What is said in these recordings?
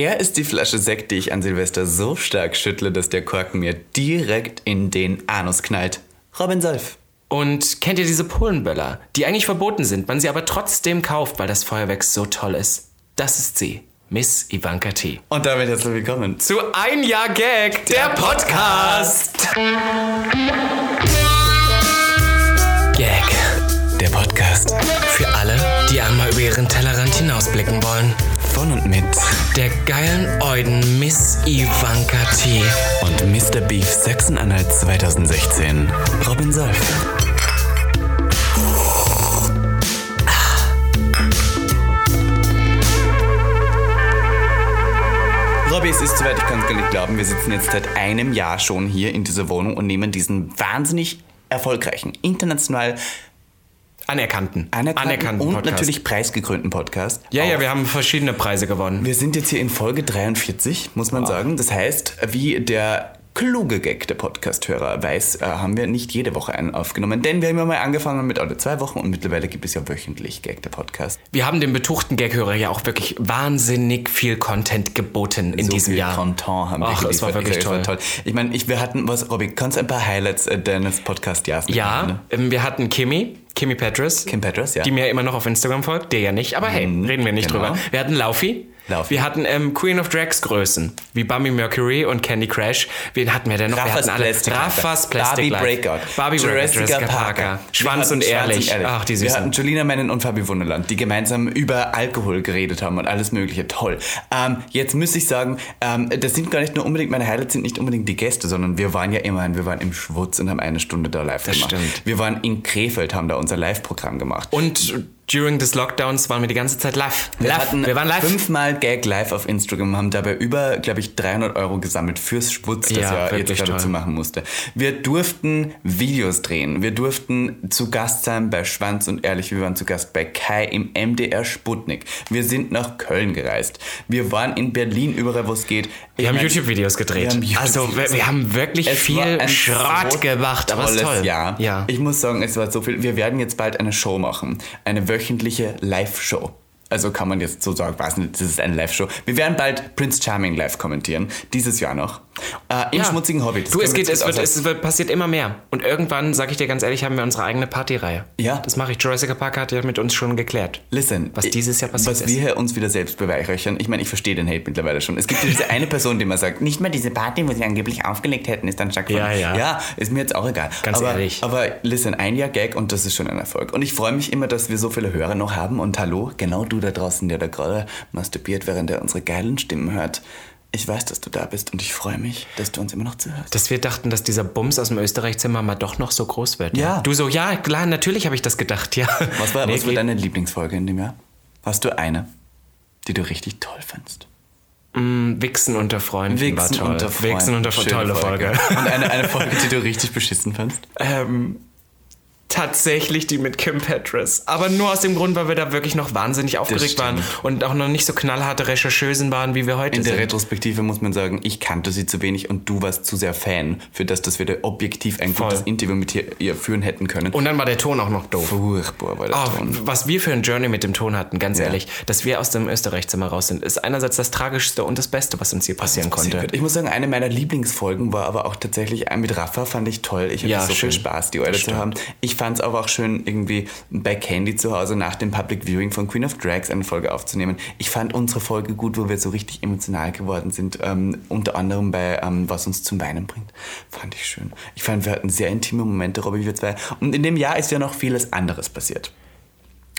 Er ist die Flasche Sekt, die ich an Silvester so stark schüttle, dass der Korken mir direkt in den Anus knallt. Robin Solf. Und kennt ihr diese Polenböller, die eigentlich verboten sind, man sie aber trotzdem kauft, weil das Feuerwerk so toll ist? Das ist sie, Miss Ivanka T. Und damit herzlich willkommen Zu Ein Jahr Gag, der Podcast. Gag, der Podcast für alle, die einmal über ihren Tellerrand hinausblicken wollen. Und mit Der geilen Euden Miss Ivanka T. und Mr. Beef Sachsen-Anhalt 2016. Robin Solf. Robby, es ist soweit, ich kann es gar nicht glauben. Wir sitzen jetzt seit einem Jahr schon hier in dieser Wohnung und nehmen diesen wahnsinnig erfolgreichen, international Anerkannten. anerkannten, und Podcast. natürlich preisgekrönten Podcast. Ja, ja, auf. wir haben verschiedene Preise gewonnen. Wir sind jetzt hier in Folge 43, muss man sagen. Das heißt, wie der kluge Gag der Podcast-Hörer weiß, äh, haben wir nicht jede Woche einen aufgenommen. Denn wir haben ja mal angefangen mit alle zwei Wochen und mittlerweile gibt es ja wöchentlich Gag der Podcast. Wir haben dem betuchten Gaghörer ja auch wirklich wahnsinnig viel Content geboten in so diesem viel Jahr. Content haben wir Ach, es war wirklich Es toll. Ich meine, ich, wir hatten, was, Robby, kannst du ein paar Highlights äh, deines Podcast-Jahres Ja, nennen, ne? ähm, wir hatten Kimi, Kimi Petras. Kim Petras, ja. Die mir immer noch auf Instagram folgt, der ja nicht, aber hey, reden wir nicht genau. drüber. Wir hatten Laufi. Laufi. Wir hatten ähm, Queen of Drags Größen, wie Bummy Mercury und Candy Crash. Wen hatten wir denn noch? wir Raffas hatten alle Plastic Raffas Plastic Barbie Life. Breakout. Barbie Breakout. Jurassica Parker. Schwanz Wir und hatten ehrlich. Ach, die Wir Süßen. hatten Julina Mennen und Fabi Wunderland, die gemeinsam über Alkohol geredet haben und alles mögliche. Toll. Ähm, jetzt müsste ich sagen, ähm, das sind gar nicht nur unbedingt, meine Highlights sind nicht unbedingt die Gäste, sondern wir waren ja immerhin, wir waren im Schwutz und haben eine Stunde da live Das gemacht. stimmt. Wir waren in Krefeld, haben da unser Live-Programm gemacht. Und during des Lockdowns waren wir die ganze Zeit live. Wir, live. hatten wir waren live. fünfmal Gag live auf Instagram, haben dabei über, glaube ich, 300 Euro gesammelt fürs Schwutz, das Ja, ja, jetzt gerade zu machen musste. Wir durften Videos drehen. Wir durften zu Gast sein bei Schwanz und Ehrlich. Wir waren zu Gast bei Kai im MDR Sputnik. Wir sind nach Köln gereist. Wir waren in Berlin, überall wo es geht. Wir haben YouTube-Videos gedreht. haben YouTube-Videos also wir, wir haben wirklich Es viel Schrott gemacht, aber es toll. Jahr. Ja. Ich muss sagen, es war so viel. Wir werden jetzt bald eine Show machen. Eine wöchentliche Live-Show. Also kann man jetzt so sagen, weiß nicht, das ist eine Live-Show. Wir werden bald Prince Charming live kommentieren. Dieses Jahr noch. Äh, Im Ja. schmutzigen Hobby. Das Du, es geht, es wird, es wird, passiert immer mehr. Und irgendwann, sag ich dir ganz ehrlich, haben wir unsere eigene Partyreihe. Ja. Das mache ich. Jurassic Park hat ja mit uns schon geklärt. Listen, was dieses Jahr passiert was ist. wir hier uns wieder selbst beweihräuchern. Ich meine, ich verstehe den Hate mittlerweile schon. Es gibt diese eine Person, die immer sagt, nicht mal diese Party, wo sie angeblich aufgelegt hätten, ist dann stattgefunden. Ja, ja. Ja, ist mir jetzt auch egal. Ganz aber, ehrlich. Aber listen, ein Jahr Gag und das ist schon ein Erfolg. Und ich freue mich immer, dass wir so viele Hörer noch haben. Und hallo, genau du da draußen, der da gerade masturbiert, während er unsere geilen Stimmen hört. Ich weiß, dass du da bist und ich freue mich, dass du uns immer noch zuhörst. Dass wir dachten, dass dieser Bums aus dem Österreich-Zimmer mal doch noch so groß wird. Ja. Du so, ja, klar, natürlich habe ich das gedacht, ja. Was war, Nee, was war deine Lieblingsfolge in dem Jahr? Hast du eine, die du richtig toll fandst? Wichsen unter Freunden war toll. unter Freunden. Wichsen unter Schöne tolle Folge. Und eine, eine Folge, die du richtig beschissen fandst? ähm, tatsächlich die mit Kim Petras. Aber nur aus dem Grund, weil wir da wirklich noch wahnsinnig aufgeregt waren und auch noch nicht so knallharte Rechercheusen waren, wie wir heute In der sind. Retrospektive muss man sagen, ich kannte sie zu wenig und du warst zu sehr Fan für das, dass wir da objektiv ein Voll. gutes Interview mit ihr, führen hätten können. Und dann war der Ton auch noch doof. Furchtbar war der Oh, Ton. was wir für ein Journey mit dem Ton hatten, ganz Ja. ehrlich, dass wir aus dem Österreich-Zimmer raus sind, ist einerseits das Tragischste und das Beste, was uns hier passieren konnte. Ich muss sagen, eine meiner Lieblingsfolgen war aber auch tatsächlich ein mit Rafa, fand ich toll. Ich hatte Ja, so schön. viel Spaß, die Eule zu haben. Ich fand es aber auch schön, irgendwie bei Candy zu Hause nach dem Public Viewing von Queen of Drags eine Folge aufzunehmen. Ich fand unsere Folge gut, wo wir so richtig emotional geworden sind. Ähm, unter anderem bei ähm, Was uns zum Weinen bringt. Fand ich schön. Ich fand, wir hatten sehr intime Momente, Robby, wir zwei. Und in dem Jahr ist ja noch vieles anderes passiert.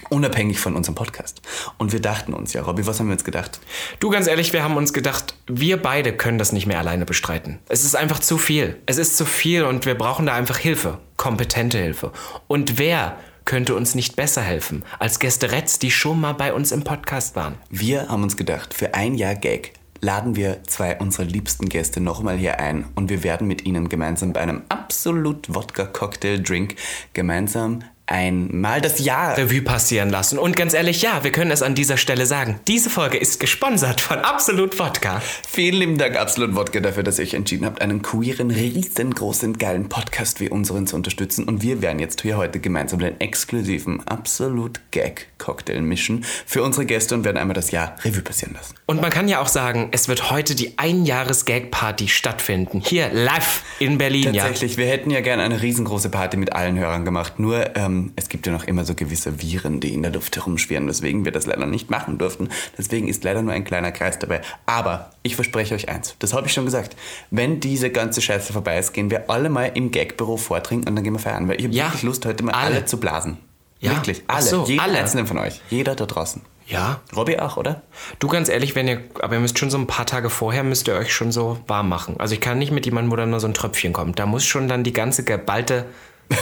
Unabhängig von unserem Podcast. Und wir dachten uns, ja, Robby, was haben wir uns gedacht? Du, ganz ehrlich, wir haben uns gedacht, wir beide können das nicht mehr alleine bestreiten. Es ist einfach zu viel. Es ist zu viel und wir brauchen da einfach Hilfe. Kompetente Hilfe. Und wer könnte uns nicht besser helfen als Gästeretts, die schon mal bei uns im Podcast waren? Wir haben uns gedacht, für ein Jahr Gag laden wir zwei unserer liebsten Gäste nochmal hier ein und wir werden mit ihnen gemeinsam bei einem absolut Wodka-Cocktail-Drink gemeinsam einmal das Jahr Revue passieren lassen. Und ganz ehrlich, ja, wir können es an dieser Stelle sagen. Diese Folge ist gesponsert von Absolut Wodka. Vielen lieben Dank, Absolut Wodka, dafür, dass ihr euch entschieden habt, einen queeren, riesengroßen, geilen Podcast wie unseren zu unterstützen. Und wir werden jetzt hier heute gemeinsam den exklusiven Absolut Gag Cocktail mischen für unsere Gäste und werden einmal das Jahr Revue passieren lassen. Und man kann ja auch sagen, es wird heute die Einjahres-Gag-Party stattfinden. Hier live in Berlin, ja. Tatsächlich, wir hätten ja gerne eine riesengroße Party mit allen Hörern gemacht. Nur ähm, es gibt ja noch immer so gewisse Viren, die in der Luft herumschwirren, weswegen wir das leider nicht machen durften. Deswegen ist leider nur ein kleiner Kreis dabei. Aber ich verspreche euch eins, das habe ich schon gesagt. Wenn diese ganze Scheiße vorbei ist, gehen wir alle mal im Gagbüro vortrinken und dann gehen wir feiern. Weil ich habe Ja. wirklich Lust, heute mal alle, Alle. zu blasen. Ja. Wirklich, alle. so, Jeder alle. einzelne von euch. Jeder da draußen. Ja. Robby auch, oder? Du ganz ehrlich, wenn ihr, aber ihr müsst schon so ein paar Tage vorher, müsst ihr euch schon so warm machen. Also ich kann nicht mit jemandem, wo dann nur so ein Tröpfchen kommt. Da muss schon dann die ganze geballte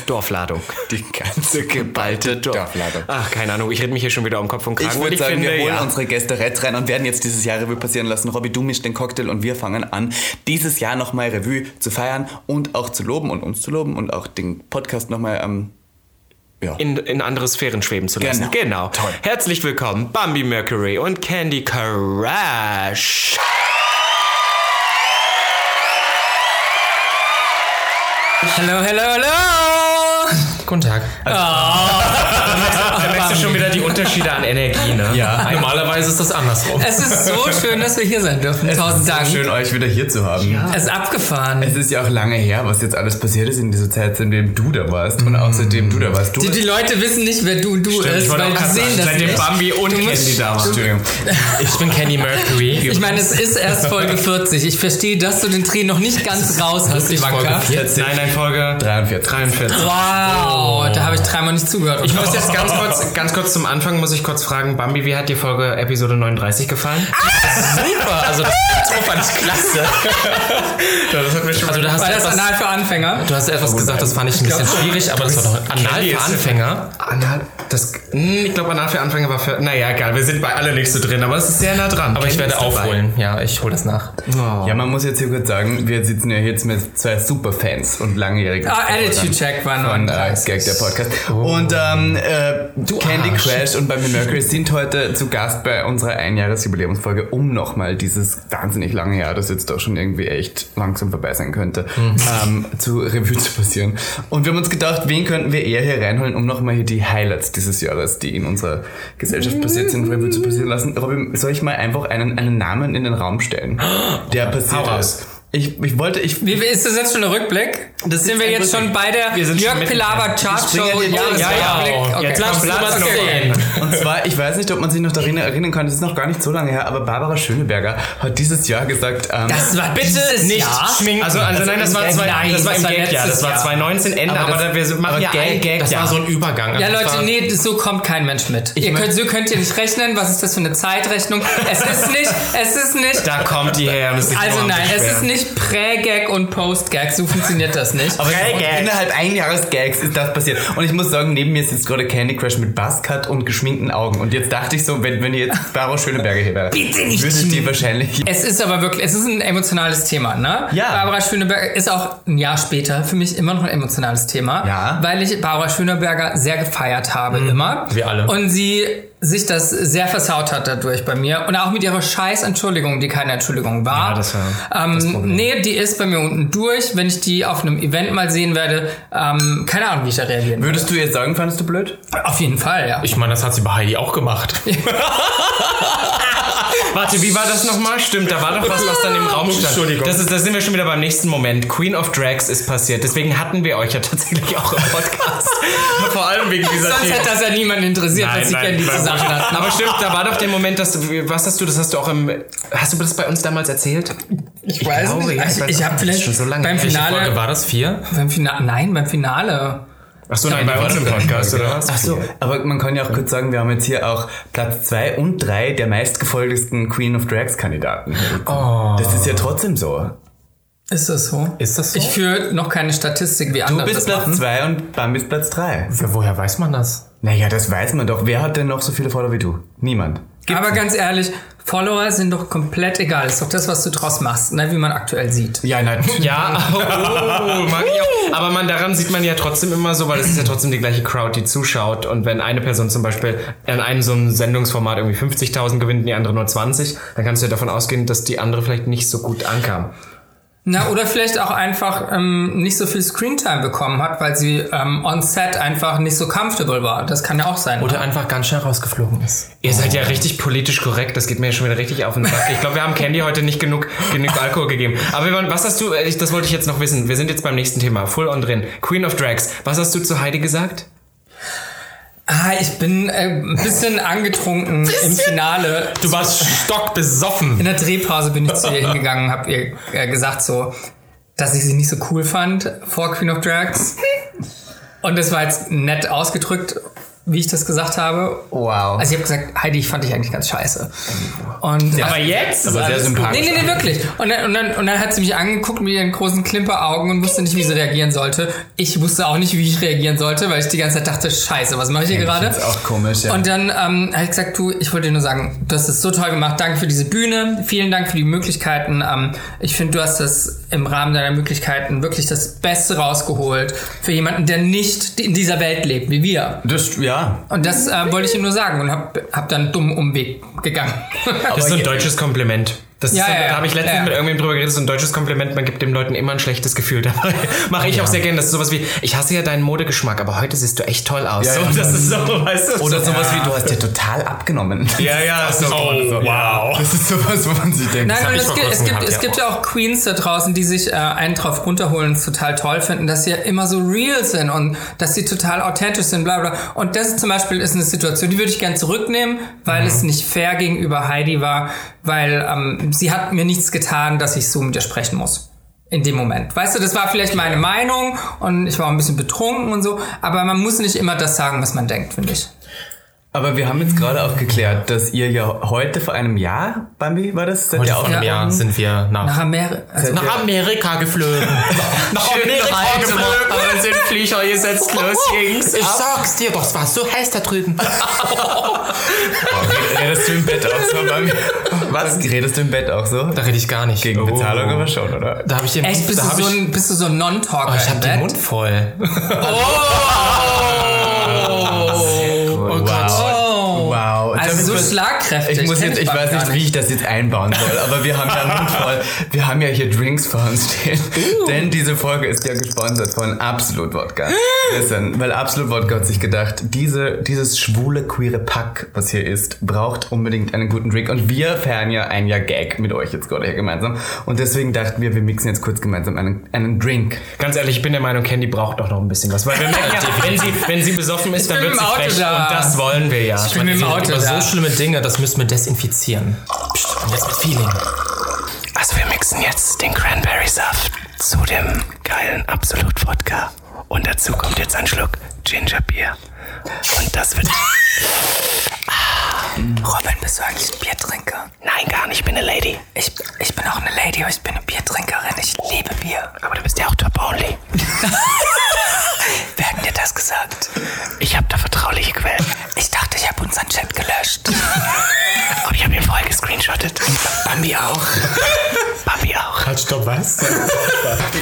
Dorfladung. Die ganze geballte Dorfladung. Ach, keine Ahnung, ich rede mich hier schon wieder um Kopf und Kragen. Ich Und würde sagen, finde, wir holen ja. unsere Gäste Reds rein und werden jetzt dieses Jahr Revue passieren lassen. Robby, du mischst den Cocktail und wir fangen an, dieses Jahr nochmal Revue zu feiern und auch zu loben und uns zu loben und auch den Podcast nochmal ähm, ja. in, in andere Sphären schweben zu lassen. Genau. Genau. Toll. Herzlich willkommen, Bambi Mercury und Candy Crush. Hallo, hallo, hallo! Guten Tag. Du schon wieder die Unterschiede an Energie, ne? Ja, normalerweise ist das andersrum. Es ist so schön, dass wir hier sein dürfen. Tausend Dank. Schön, euch wieder hier zu haben. Es ist abgefahren. Es ist ja auch lange her, was jetzt alles passiert ist in dieser Zeit, seitdem du da warst und auch seitdem du da warst. Du Die, die Leute wissen nicht, wer du du Ich ist, weil die sehen das seitdem nicht. Bambi und Du Candy da. Entschuldigung. Ich bin Kenny Mercury. Ich meine, es ist erst Folge 40. Ich verstehe, dass du den Dreh noch nicht ganz raus hast, Folge Ivanka. 40. Nein, nein, Folge 43. 43. Wow, da habe ich dreimal nicht zugehört. Ich muss jetzt ganz kurz, ganz kurz zum Anfang, muss ich kurz fragen, Bambi, wie hat dir Folge Episode 39 gefallen? Super, also das fand ich klasse. Ja, das hat mir schon Also du hast, War das etwas, Anal für Anfänger? du hast etwas gesagt, das fand ich ein bisschen schwierig, aber das war doch anal für Anfänger. Anal, das, hm, ich glaube, Anal für Anfänger war für, naja, egal, wir sind bei alle nicht so drin, aber es ist sehr nah dran. Aber ich werde ist dabei. aufholen. Ja, ich hole das nach. Ja, man muss jetzt hier kurz sagen, wir sitzen ja jetzt mit zwei Superfans und langjährigen Ah, Attitude Check war von äh, 39. Gag, der Podcast. Und ähm, äh, Candy Crash und Bambi Mercury sind heute zu Gast bei unserer Einjahresjubiläumsfolge, um nochmal dieses wahnsinnig lange Jahr, das jetzt doch schon irgendwie echt langsam vorbei sein könnte, ähm, zu Revue zu passieren. Und wir haben uns gedacht, wen könnten wir eher hier reinholen, um nochmal hier die Highlights dieses Jahres, die in unserer Gesellschaft passiert sind, Revue zu passieren lassen. Robin, soll ich mal einfach einen, einen Namen in den Raum stellen, der passiert ist? Ich, ich wollte, ich, Wie ist das jetzt schon ein Rückblick? Das sind wir jetzt schon bei der Wir sind schon Jörg Pilawa Chart Show Jahresrückblick? Ja, ja. Okay. Jetzt Platz Platz 10. Und zwar, ich weiß nicht, ob man sich noch daran erinnern kann, das ist noch gar nicht so lange her, aber Barbara Schöneberger hat dieses Jahr gesagt, ähm, Das war Bitte nicht Jahr? schminken. Also, also nein, das war, Nein, zwei, das war im Gag-Jahr. Das war Jahr. 2019 Ende, aber, das- da, wir machen aber ja ein Gag. Das war so ein Übergang. Also Ja, Leute, nee, so kommt kein Mensch mit. Ihr könnt, so könnt ihr nicht rechnen. Was ist das für eine Zeitrechnung? Es ist nicht, es ist nicht. Da kommt die her. Also nein, es ist Beschweren. Nicht Prä-Gag und Post-Gag. So funktioniert das nicht. aber innerhalb ein Jahres Gags ist das passiert. Und ich muss sagen, neben mir sitzt gerade Candy Crush mit Buzzcut und geschminkten Augen. Und jetzt dachte ich so, wenn, wenn ihr jetzt Barbara Schöneberger hier wäre, Bitte nicht würdet ihr schminken. wahrscheinlich... Es ist aber wirklich, es ist ein emotionales Thema, ne? Ja. Barbara Schöneberger ist auch ein Jahr später für mich immer noch ein emotionales Thema. Ja. Weil ich Barbara Schöneberger sehr gefeiert habe, immer. wir alle. Und sie sich das sehr versaut hat dadurch bei mir. Und auch mit ihrer scheiß Entschuldigung, die keine Entschuldigung war. Ja, das war ähm, das Problem. Nee, die ist bei mir unten durch. Wenn ich die auf einem Event mal sehen werde, ähm, keine Ahnung, wie ich da reagieren würde. Würdest du jetzt sagen, fandest du blöd? Auf jeden Fall, ja. ich meine, das hat sie bei Heidi auch gemacht. Warte, wie war das nochmal? Stimmt, da war doch was, was dann im Raum stand. Entschuldigung. Das ist, da sind wir schon wieder beim nächsten Moment. Queen of Drags ist passiert. Deswegen hatten wir euch ja tatsächlich auch im Podcast. Vor allem wegen dieser Sonst Themen. hätte das ja niemand interessiert, was sie kennen, die nein, zusammen hatten. Aber stimmt, da war doch der Moment, dass du, was hast du, das hast du auch im, hast du das bei uns damals erzählt? Ich weiß glaube, nicht. ja, ich ich ich habe vielleicht schon so lange beim. Welche Folge Finale, war das? Vier? beim Finale, nein, beim Finale. Achso, nein, bei uns im Podcast, oder was? Ach so, aber man kann ja auch kurz sagen, wir haben jetzt hier auch Platz 2 und 3 der meistgefolgtesten Queen of Drags Kandidaten. Oh. Das ist ja trotzdem so. Ist das so? Ist das so? Ich führe noch keine Statistik, wie Du andere bist das Platz machen. 2 und Bam ist Platz 3. Ja, woher weiß man das? Naja, das weiß man doch. Wer hat denn noch so viele Follower wie du? Niemand. Aber ganz ehrlich, Follower sind doch komplett egal. Ist doch das, was du draus machst, ne? wie man aktuell sieht. Ja, nein. Ja, oh, mag ich auch. Aber man, daran sieht man ja trotzdem immer so, weil es ist ja trotzdem die gleiche Crowd, die zuschaut. Und wenn eine Person zum Beispiel an einem so einem Sendungsformat irgendwie 50.000 gewinnt und die andere nur 20, dann kannst du ja davon ausgehen, dass die andere vielleicht nicht so gut ankam. Na, oder vielleicht auch einfach ähm, nicht so viel Screentime bekommen hat, weil sie ähm, on set einfach nicht so comfortable war. Das kann ja auch sein. Oder einfach ganz schnell rausgeflogen ist. Ihr seid ja richtig politisch korrekt, das geht mir ja schon wieder richtig auf den Sack. Ich glaube, wir haben Candy heute nicht genug, genug Alkohol gegeben. Aber waren- was hast du, äh, ich- das wollte ich jetzt noch wissen, wir sind jetzt beim nächsten Thema, full on drin. Queen of Drags, was hast du zu Heidi gesagt? Ah, ich bin äh, ein bisschen angetrunken im Finale. Du warst stockbesoffen. In der Drehpause bin ich zu ihr hingegangen und habe ihr äh, gesagt so, dass ich sie nicht so cool fand vor Queen of Drags. Und das war jetzt nett ausgedrückt, wie ich das gesagt habe. Wow. Also ich habe gesagt, Heidi, ich fand dich eigentlich ganz scheiße. Und Aber jetzt? aber sehr sympathisch. Nee, nee, nee, wirklich. Und dann, und, dann, und dann hat sie mich angeguckt mit ihren großen Klimperaugen und wusste nicht, wie sie reagieren sollte. Ich wusste auch nicht, wie ich reagieren sollte, weil ich die ganze Zeit dachte, scheiße, was mache ich hier gerade? find's auch komisch, ja. Und dann ähm, habe ich gesagt, du, ich wollte dir nur sagen, du hast es so toll gemacht. Danke für diese Bühne. Vielen Dank für die Möglichkeiten. Ähm, ich finde, du hast das im Rahmen deiner Möglichkeiten wirklich das Beste rausgeholt für jemanden, der nicht in dieser Welt lebt, wie wir. Das, ja. Und das äh, wollte ich ihm nur sagen und hab, hab dann einen dummen Umweg gegangen. Das ist ein deutsches Kompliment. Das Ja, ist so, ja, da habe ich letztens Ja, mit irgendwem drüber geredet, das ist ein deutsches Kompliment, man gibt den Leuten immer ein schlechtes Gefühl dabei. Mache ich auch sehr gerne. Das ist sowas wie, ich hasse ja deinen Modegeschmack, aber heute siehst du echt toll aus. Ja, so, ja. das ist so, weißt du? Oder so, sowas wie, du hast ja total abgenommen. Ja, ja, so, oh, wow. Das ist sowas, wo man sich denkt. Nein, und es gibt, es, gibt, es ja. gibt ja auch Queens da draußen, die sich äh, einen drauf runterholen und es total toll finden, dass sie ja immer so real sind und dass sie total authentisch sind, bla bla. Und das ist zum Beispiel ist eine Situation, die würde ich gern zurücknehmen, weil es nicht fair gegenüber Heidi war, weil ähm, sie hat mir nichts getan, dass ich so mit ihr sprechen muss. In dem Moment. Weißt du, das war vielleicht meine Meinung und ich war ein bisschen betrunken und so, aber man muss nicht immer das sagen, was man denkt, finde ich. Aber wir haben jetzt gerade auch geklärt, dass ihr ja heute vor einem Jahr, Bambi, war das? Seid Heute ihr vor auch einem Ja. Jahr sind wir nach, Nach Amerika. Also, nach Amerika geflogen. nach Amerika geflogen. Aber sind Flieger gesetzt, los, Jungs. Ich sag's dir, doch, es war so heiß da drüben. Redest du im Bett auch so, Bambi? Was? Redest du im Bett auch so? Da rede ich gar nicht. Gegen Bezahlung aber schon, oder? Da habe ich den echt, bist da du, hab so ein, bist du so ein Non-Talker oh, ich im habe den Bett? Mund voll. Oh Ich was- schlagkräftig. Ich muss jetzt, ich weiß nicht, wie ich das jetzt einbauen soll, aber wir haben ja Mund voll. Wir haben ja hier Drinks vor uns stehen. Denn diese Folge ist ja gesponsert von Absolut Wodka. Listen, weil Absolut Wodka hat sich gedacht, diese, dieses schwule, queere Pack, was hier ist, braucht unbedingt einen guten Drink. Und wir feiern ja ein Jahr Gag mit euch jetzt gerade hier gemeinsam. Und deswegen dachten wir, wir mixen jetzt kurz gemeinsam einen, einen Drink. Ganz ehrlich, ich bin der Meinung, Candy braucht doch noch ein bisschen was. Weil wir merken ja, wenn sie, wenn sie besoffen ist, dann wird im sie frech. da. Und das wollen wir ja. Ich bin im Auto Über da. so schlimme Dinge, das müssen wir desinfizieren. Psst, und jetzt mit Feeling. Also wir mixen jetzt den Cranberry-Saft zu dem geilen Absolut-Wodka. Und dazu kommt jetzt ein Schluck Gingerbier. Und das wird... Robin, bist du eigentlich ein Biertrinker? Nein, gar nicht, ich bin eine Lady. Ich, ich bin auch eine Lady, aber ich bin eine Biertrinkerin. Ich liebe Bier. Aber du bist ja auch Top-Only. Dir das gesagt? Ich habe da vertrauliche Quellen. Ich dachte, ich habe unseren Chat gelöscht. Aber ich habe ihn vorher gescreenshottet. Bambi auch. Bambi auch. Halt, stopp, was?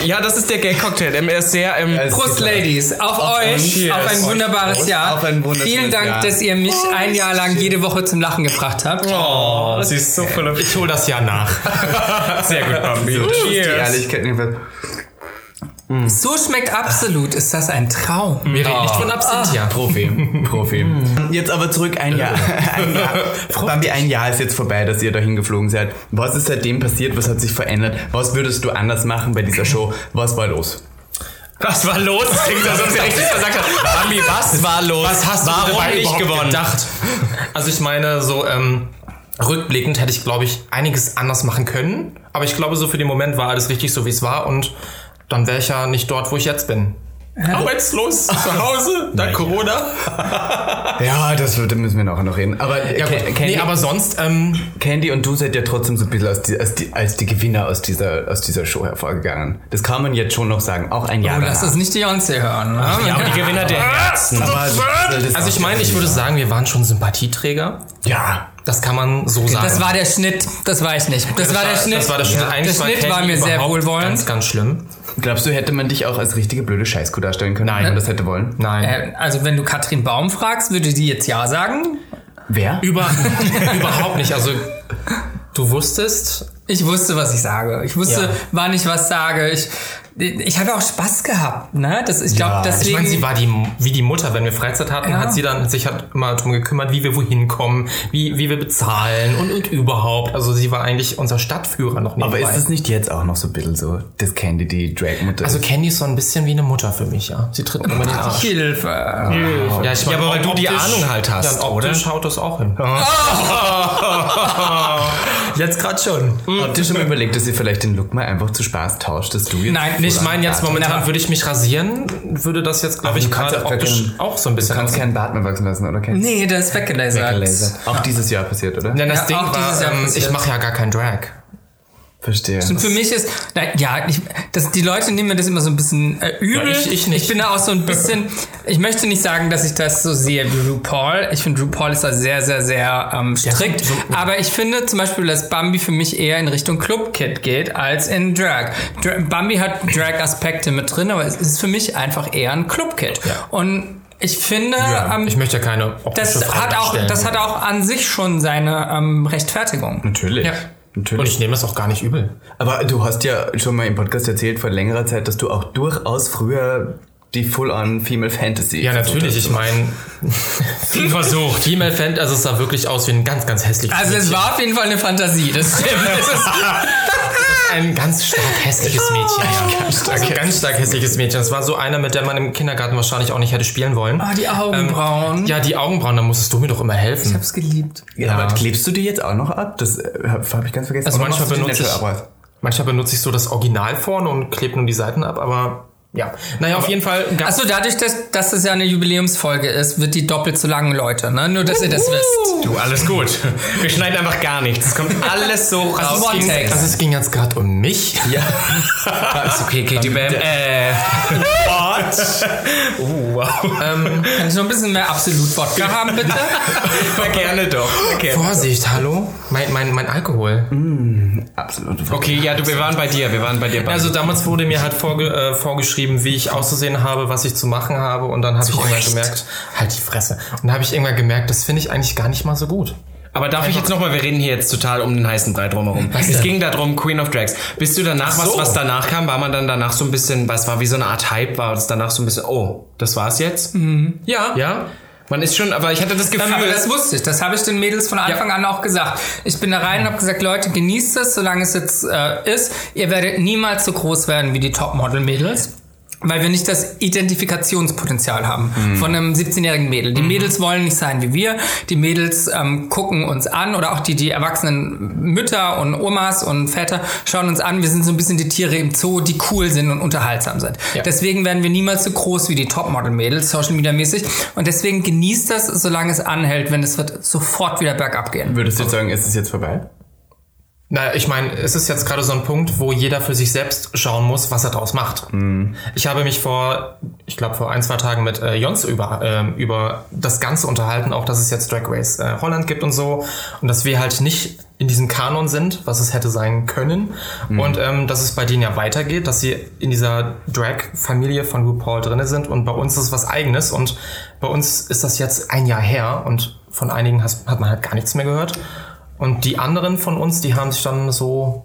Ja, das ist der Gay-Cocktail. Er ist sehr... Ähm, Prost, Ladies. Auf, euch. Cheers. Auf ein wunderbares Prost. Jahr. Auf ein wunderschönes Vielen Dank, Jahr. dass ihr mich ein Jahr lang jede Woche zum Lachen gebracht habt. oh, sie ist so voll Ich hol das ja nach. Sehr gut, Bambi. So, ist die Cheers. Ehrlichkeit. So schmeckt absolut. Ist das ein Traum? Wir reden nicht von Absinthia. Profi, Profi. Jetzt aber zurück ein Jahr. Ein Jahr. Bambi, ein Jahr ist jetzt vorbei, dass ihr dahin geflogen seid. Was ist seitdem passiert? Was hat sich verändert? Was würdest du anders machen bei dieser Show? Was war los? Was war los? Das klingt als ob sie richtig versagt hat. Bambi, was war los? Was hast du Warum dabei nicht gewonnen? gedacht? Also ich meine, so ähm, rückblickend hätte ich, glaube ich, einiges anders machen können. Aber ich glaube, so für den Moment war alles richtig so, wie es war. Und dann wäre ich ja nicht dort, wo ich jetzt bin. Arbeitslos, zu Hause, dank Corona. Ja, das da müssen wir nachher noch reden. Aber Ja, gut. Ca- Candy, Nee, aber sonst, ähm, Candy und du seid ja trotzdem so ein bisschen als die, als die, als die Gewinner aus dieser, aus dieser Show hervorgegangen. Das kann man jetzt schon noch sagen. Auch ein Jahr Oh, lass das nicht die Beyoncé hören. Ne? Ja, aber die Gewinner der Herzen. Das- das also ich meine, ich würde sagen, wir waren schon Sympathieträger. Ja. Das kann man so sagen. Das war der Schnitt, das war ich nicht. Das, war der Schnitt. Das war der Schnitt. Ja. Eigentlich der Schnitt Candy war mir sehr wohlwollend. Ganz, ganz schlimm. Glaubst du, hätte man dich auch als richtige blöde Scheißkuh darstellen können, Nein. wenn man das hätte wollen? Nein. Äh, also wenn du Katrin Baum fragst, würde die jetzt ja sagen. Wer? Über, überhaupt nicht. Also, du wusstest, Ich wusste, was ich sage. Ich wusste, Ja. wann ich was sage. Ich, ich habe auch Spaß gehabt, ne? Das, ich glaube, Ja, ich ich deswegen. meine, sie war die, wie die Mutter, wenn wir Freizeit hatten, Ja. hat sie dann sich hat immer darum gekümmert, wie wir wohin kommen, wie, wie wir bezahlen und, und überhaupt. Also sie war eigentlich unser Stadtführer noch Aber nebenbei. ist es nicht jetzt auch noch so ein bisschen so, das Candy, die Dragmutter? also Candy ist so ein bisschen wie eine Mutter für mich, ja. Sie tritt mir immer den Arsch. Hilfe. Ja, ich Ja, aber weil du die Ahnung halt hast, ja, optisch haut das auch hin. Jetzt gerade schon. Habt ihr schon mal überlegt, dass ihr vielleicht den Look mal einfach zu Spaß tauscht, dass du jetzt... Nein, Ich meine, jetzt momentan würde ich mich rasieren, würde das jetzt, glaube Aber ich, du kannst gerade optisch keinen- auch so ein Du bisschen kannst aussehen. keinen Bart mehr wachsen lassen, oder? Kein Nee, der ist weggelasert. Weggelasert. Auch dieses Jahr passiert, oder? Denn das Ja, Ding auch dieses Jahr war, ähm, passiert. ich mache ja gar keinen Drag. Verstehe. Und für mich ist, na, ja, ich, das, die Leute nehmen mir das immer so ein bisschen äh, übel. Ja, ich- ich nicht. Ich bin da auch so ein bisschen, ich möchte nicht sagen, dass ich das so sehe wie RuPaul. Ich finde, RuPaul ist da sehr, sehr, sehr ähm, strikt. so- aber ich finde zum Beispiel, dass Bambi für mich eher in Richtung Club-Kid geht als in Drag. Dra Bambi hat Drag-Aspekte mit drin, aber es ist für mich einfach eher ein Club-Kid. Und ich finde, Ja, ähm, ich möchte ja keine optische das Frau hat auch, darstellen. das hat auch an sich schon seine ähm, Rechtfertigung. Natürlich. Ja. Natürlich. Und ich nehme das auch gar nicht übel. Aber du hast ja schon mal im Podcast erzählt vor längerer Zeit, dass du auch durchaus früher die Full-on Female Fantasy. Ja, natürlich. Ich meine, viel versucht. Female Fan, also es sah wirklich aus wie ein ganz, ganz hässliches Also es Mädchen. war auf jeden Fall eine Fantasie, das stimmt. Ein ganz stark hässliches Mädchen. Ja. Ganz stark, also ganz stark hässliches Mädchen. Das war so einer, mit der man im Kindergarten wahrscheinlich auch nicht hätte spielen wollen. Ah, die Augenbrauen. Ja, die Augenbrauen, da musstest du mir doch immer helfen. Ich hab's geliebt. Ja, aber klebst du die jetzt auch noch ab? Das äh, habe hab ich ganz vergessen. Also Oder manchmal benutze ich, manchmal benutze ich so das Original vorne und klebe nur die Seiten ab, aber ja. Naja, auf jeden Fall Achso, dadurch, dass, dass es ja eine Jubiläumsfolge ist, wird die doppelt so lang, Leute. Ne? Nur, dass ihr das wisst. Du, alles gut. Wir schneiden einfach gar nichts. Es kommt alles so raus. Also One ging, also es ging jetzt gerade um mich. Ja. ist okay, Katie Bam. Äh, wow. Ähm, Kann ich noch ein bisschen mehr Absolut-Wodka haben, bitte? na, gerne doch. Okay. Vorsicht, hallo? Mein, mein, mein Alkohol. Absolut. Okay, ja, du, wir waren bei dir. Wir waren bei dir. Also damals wurde mir halt vorge äh, vorgeschrieben, wie ich auszusehen habe, was ich zu machen habe und dann habe ich irgendwann gemerkt, halt die Fresse. Und dann habe ich irgendwann gemerkt, das finde ich eigentlich gar nicht mal so gut. Aber darf ich jetzt nochmal, wir reden hier jetzt total um den heißen Brei drumherum. Es denn? ging darum, Queen of Drags. Bist du danach, was, so. was danach kam, war man dann danach so ein bisschen, was war wie so eine Art Hype, war es danach so ein bisschen, oh, das war's jetzt? Ja. Ja? Man ist schon, aber ich hatte das Gefühl, Aber das wusste ich. Das habe ich den Mädels von Anfang an auch gesagt. Ich bin da rein und habe gesagt, Leute, genießt es, solange es jetzt äh, ist. Ihr werdet niemals so groß werden wie die Topmodel-Mädels. Weil wir nicht das Identifikationspotenzial haben von einem 17-jährigen Mädel. Die Mädels wollen nicht sein wie wir. Die Mädels ähm, gucken uns an oder auch die, die erwachsenen Mütter und Omas und Väter schauen uns an. Wir sind so ein bisschen die Tiere im Zoo, die cool sind und unterhaltsam sind. Deswegen werden wir niemals so groß wie die Topmodel-Mädels, Social Media mäßig. Und deswegen genießt das, solange es anhält, wenn es wird sofort wieder bergab gehen. Würdest du jetzt sagen, ist es jetzt vorbei? Na, ich meine, es ist jetzt gerade so ein Punkt, wo jeder für sich selbst schauen muss, was er daraus macht. Ich habe mich vor, ich glaube vor ein, zwei Tagen mit äh, Jons über, ähm, über das Ganze unterhalten, auch dass es jetzt Drag Race äh, Holland gibt und so. Und dass wir halt nicht in diesem Kanon sind, was es hätte sein können. Und ähm, dass es bei denen ja weitergeht, dass sie in dieser Drag-Familie von RuPaul drinne sind und bei uns ist es was eigenes. Und bei uns ist das jetzt ein Jahr her und von einigen has, hat man halt gar nichts mehr gehört. Und die anderen von uns, die haben sich dann so,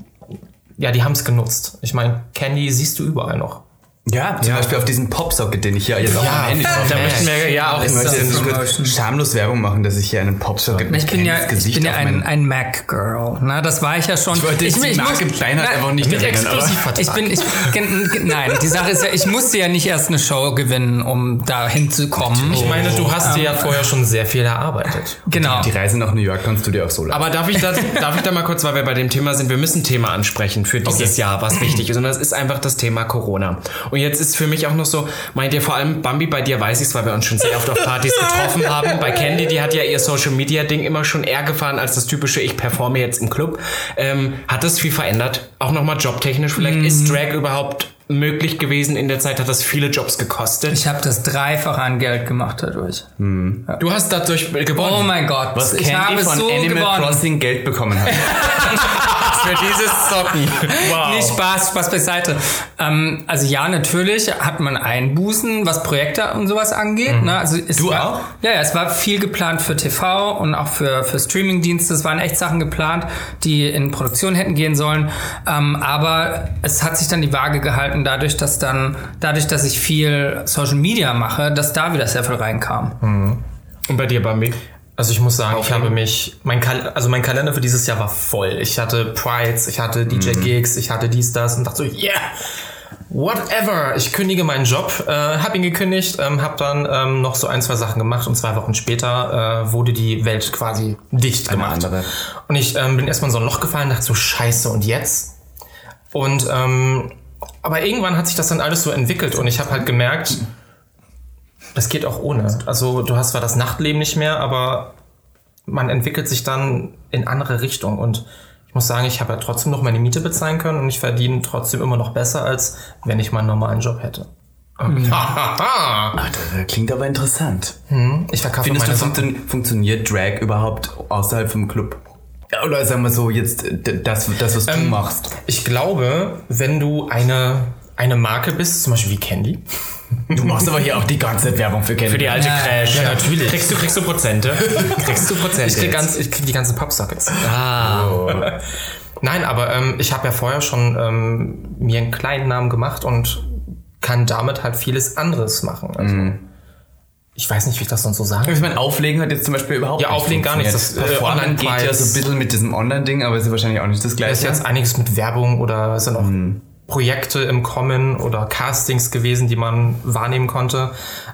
ja, die haben es genutzt. Ich meine, Candy siehst du überall noch. Ja, zum Beispiel auf diesen Popsocket, den ich ja jetzt Ja, meinem Handy drauf da habe. möchten wir ja auch Ich möchte das schamlos Werbung machen, dass ich hier einen Popsocket mit Ich bin ja, Candys ich Gesicht bin ja ein, ein Mac-Girl. Ne? Das war ich ja schon. Ich wollte jetzt die Marke Kleinheit Nein, einfach nicht mit Exklusivvertrag. Ich bin, ich, nein, die Sache ist ja, ich musste ja nicht erst eine Show gewinnen, um da hinzukommen. Ich meine, du hast dir ja vorher schon sehr viel erarbeitet. Genau. Die Reise nach New York kannst du dir auch so leisten. Aber darf ich, da, darf ich da mal kurz, weil wir bei dem Thema sind, wir müssen ein Thema ansprechen für dieses Jahr, was wichtig ist. Und das ist einfach das Thema Corona. Und jetzt ist für mich auch noch so, meint ihr vor allem, Bambi, bei dir weiß ich es, weil wir uns schon sehr oft auf Partys getroffen haben. Bei Candy, die hat ja ihr Social Media Ding immer schon eher gefahren als das typische, ich performe jetzt im Club. Ähm, hat das viel verändert? Auch nochmal jobtechnisch vielleicht? Ist Drag überhaupt möglich gewesen in der Zeit, hat das viele Jobs gekostet. Ich habe das Dreifache an Geld gemacht dadurch. du hast dadurch gewonnen. Oh mein Gott, Was ich Candy habe von so Animal gewonnen. Crossing Geld bekommen hat. für dieses Zocken. Wow. Nee, Spaß, Spaß beiseite. Ähm, also ja, natürlich hat man Einbußen, was Projekte und sowas angeht. Ne? Also es Du war, auch? Ja, ja, es war viel geplant für TV und auch für, für Streamingdienste. Es waren echt Sachen geplant, die in Produktion hätten gehen sollen. Ähm, aber es hat sich dann die Waage gehalten, dadurch, dass dann, dadurch, dass ich viel Social Media mache, dass da wieder sehr viel reinkam. Und bei dir, Bambi? Also ich muss sagen, ich habe mich, mein Kal also mein Kalender für dieses Jahr war voll. Ich hatte Prides, ich hatte DJ-Gigs, ich hatte dies, das und dachte so, yeah, whatever. Ich kündige meinen Job, äh, habe ihn gekündigt, ähm, habe dann ähm, noch so ein, zwei Sachen gemacht und zwei Wochen später äh, wurde die Welt quasi dicht gemacht. andere. Und ich ähm, bin erstmal in so ein Loch gefallen, dachte so, scheiße, und jetzt? Und ähm, aber irgendwann hat sich das dann alles so entwickelt und ich habe halt gemerkt, das geht auch ohne. Also du hast zwar das Nachtleben nicht mehr, aber man entwickelt sich dann in andere Richtung. Und ich muss sagen, ich habe ja trotzdem noch meine Miete bezahlen können und ich verdiene trotzdem immer noch besser, als wenn ich meinen normalen Job hätte. Ach, das klingt aber interessant. ich verkaufe Findest du, meine Sachen. funktio funktioniert Drag überhaupt außerhalb vom Club? Oder sagen wir so, jetzt d- das, das was du machst. Ich glaube, wenn du eine, eine Marke bist, zum Beispiel wie Candy, Du machst aber hier auch die ganze Werbung für Candy. Für die alte Ja, Crash. ja, natürlich. Kriegst du, kriegst du Prozente? kriegst du Prozente? ich krieg, ganz, ich krieg die ganzen Popsockets. ah. Nein, aber ähm, ich habe ja vorher schon ähm, mir einen kleinen Namen gemacht und kann damit halt vieles anderes machen. Also, Ich weiß nicht, wie ich das sonst so sagen Ich meine, Auflegen hat jetzt zum Beispiel überhaupt Ja, nicht Auflegen gar nicht. funktioniert. Das, äh, Performen geht ja so ein bisschen mit diesem Online-Ding, aber ist ja wahrscheinlich auch nicht das Da gleiche. ist jetzt einiges mit Werbung oder es sind auch Projekte im Kommen oder Castings gewesen, die man wahrnehmen konnte.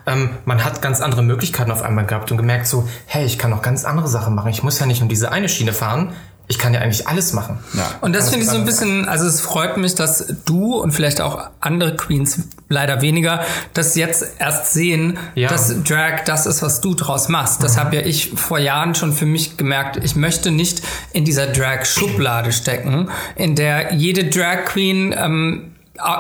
Ähm, man hat ganz andere Möglichkeiten auf einmal gehabt und gemerkt so, hey, ich kann noch ganz andere Sachen machen. Ich muss ja nicht nur diese eine Schiene fahren. Ich kann ja eigentlich alles machen. ja. Und das finde ich so ein bisschen, also es freut mich, dass du und vielleicht auch andere Queens leider weniger, das jetzt erst sehen, Ja. dass Drag das ist, was du draus machst. Das habe ja ich vor Jahren schon für mich gemerkt. Ich möchte nicht in dieser Drag-Schublade stecken, in der jede Drag Queen ähm,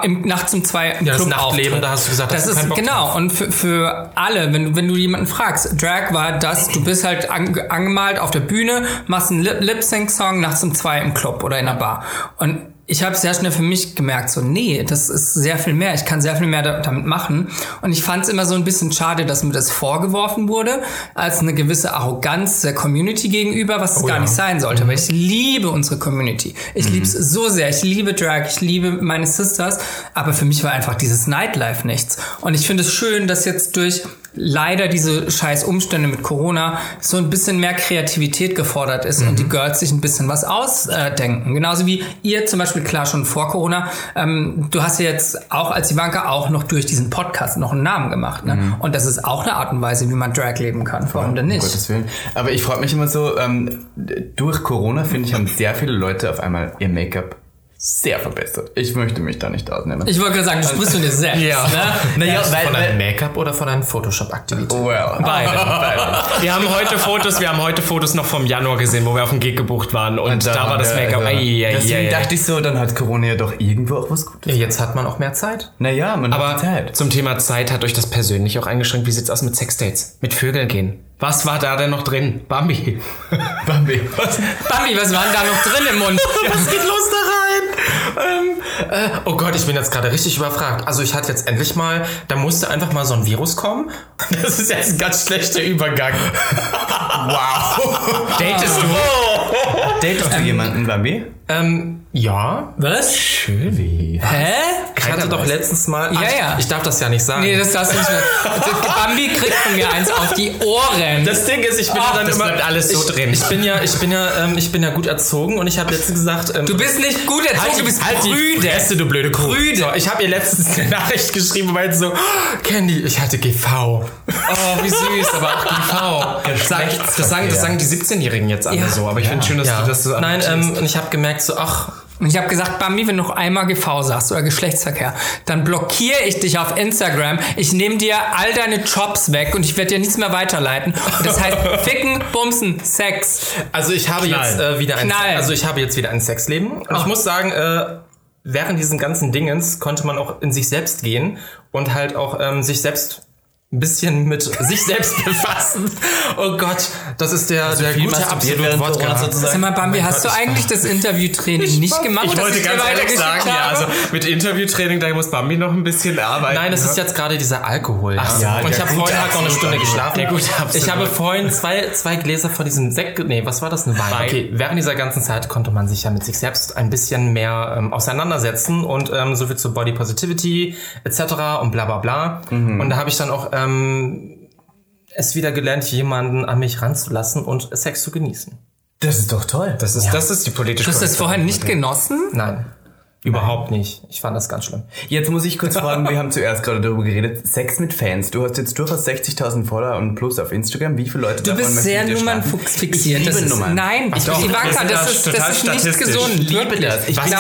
im, nachts um zwei im Ja, das Club Nachtleben, auftritt. da hast du gesagt, da das du ist genau drauf. und für, für alle, wenn du wenn du jemanden fragst, Drag war das, du bist halt ange, angemalt auf der Bühne, machst einen Lip- Lip-Sync-Song nachts um zwei im Club oder in der Bar und ich habe sehr schnell für mich gemerkt, so nee, das ist sehr viel mehr. Ich kann sehr viel mehr da, damit machen. Und ich fand es immer so ein bisschen schade, dass mir das vorgeworfen wurde, als eine gewisse Arroganz der Community gegenüber, was es gar ja. nicht sein sollte. Weil ich liebe unsere Community. Ich liebe es so sehr. Ich liebe Drag, ich liebe meine Sisters. Aber für mich war einfach dieses Nightlife nichts. Und ich finde es schön, dass jetzt durch leider diese scheiß Umstände mit Corona so ein bisschen mehr Kreativität gefordert ist und die Girls sich ein bisschen was ausdenken. Genauso wie ihr zum Beispiel, klar, schon vor Corona, ähm, du hast ja jetzt auch als Ivanka auch noch durch diesen Podcast noch einen Namen gemacht. Ne? Und das ist auch eine Art und Weise, wie man Drag leben kann. Warum denn Um nicht? Gottes Willen. Aber ich frage mich immer so, ähm, durch Corona, finde ich, haben sehr viele Leute auf einmal ihr Make-up sehr verbessert. Ich möchte mich da nicht ausnehmen. Ich wollte gerade sagen, du sprichst von dir selbst. Ja. Ne? naja, von weil, deinem weil Make-up oder von deinen Photoshop-Aktivitäten? well, Beide. Wir haben heute Fotos, wir haben heute Fotos noch vom Januar gesehen, wo wir auf dem Gig gebucht waren und, da, war das Make-up. Also, ei, deswegen ei. dachte ich so, dann hat Corona ja doch irgendwo auch was Gutes. Ja, jetzt hat man auch mehr Zeit. Naja, man Aber hat Zeit. zum Thema Zeit hat euch das persönlich auch eingeschränkt. Wie sieht's aus mit Sexdates? Mit Vögeln gehen? Was war da denn noch drin? Bambi. Bambi. Was? Bambi, was war denn da noch drin im Mund? Was geht los da rein? Ähm, äh, oh Gott, ich bin jetzt gerade richtig überfragt. Also ich hatte jetzt endlich mal, da musste einfach mal so ein Virus kommen. Das ist jetzt ein ganz schlechter Übergang. wow. Datest du? Datest du jemanden, Bambi? Ähm, ja. Was? Schön. Wie? Hä? Ich hatte doch letztens mal. Ja, Ah, ich, ja. Ich darf das ja nicht sagen. Nee, das darfst du nicht mehr. Bambi kriegt von mir eins auf die Ohren. Das Ding ist, ich bin Ach, ja dann das immer bleibt alles so ich, drin. Ich bin ja, ich bin ja, ähm, ich bin ja gut erzogen und ich habe letztens gesagt, ähm, du bist nicht gut erzogen, du bist prüde. Fresse, du blöde Kuh. Prüde. So, ich habe ihr letztens eine Nachricht geschrieben, weil so, oh, Candy, ich hatte GV. Oh, wie süß, aber auch GV. Sag, das, sagen, das sagen die 17-Jährigen jetzt alle Ja. so, aber ich finde schön, dass Ja. du das so Nein, ähm, und ich habe gemerkt so, ach, Und ich habe gesagt, Bambi, wenn du noch einmal GV sagst oder Geschlechtsverkehr, dann blockiere ich dich auf Instagram. Ich nehme dir all deine Jobs weg und ich werde dir nichts mehr weiterleiten. Und das heißt Ficken, Bumsen, Sex. also ich habe Knall. jetzt äh, wieder ein, Knall. also ich habe jetzt wieder ein Sexleben und ich muss sagen, äh, während diesen ganzen Dingens konnte man auch in sich selbst gehen und halt auch ähm, sich selbst ein bisschen mit sich selbst befassen. Oh Gott, das ist der, der viel gute absolute Wodka. Sag mal, Bambi, mein hast Gott, du ich- eigentlich das Interviewtraining nicht gemacht? Ich das wollte ganz ehrlich sagen, ja, also mit Interviewtraining, da muss Bambi noch ein bisschen arbeiten. Nein, es ne? ist jetzt gerade dieser Alkohol. Ja. so, und ich der habe vorhin halt noch eine Stunde Alkohol. geschlafen. Der gute absolute ich habe vorhin zwei, zwei Gläser von diesem Sekt. Nee, was war das? Ein Wein. Wein. Okay, während dieser ganzen Zeit konnte man sich ja mit sich selbst ein bisschen mehr ähm, auseinandersetzen und ähm, so viel zu Body Positivity etc. und bla bla bla. Und da habe ich dann auch ähm, es wieder gelernt, jemanden an mich ranzulassen und Sex zu genießen. Das ist doch toll. Das ist, das ist die politische Du hast das korrekte vorher nicht genossen? Nein. Überhaupt nicht. Ich fand das ganz schlimm. Jetzt muss ich kurz fragen, wir haben zuerst gerade darüber geredet, Sex mit Fans. Du hast jetzt durchaus 60.000 Follower und plus auf Instagram. Wie viele Leute Du davon bist sehr Nummernfuchs fixiert. Ich Das liebe ist, Nummern. nein, ich, doch, wir Ivanka, das da ist, das ist nicht gesund. Ich liebe das. Ich bin, Glaub ja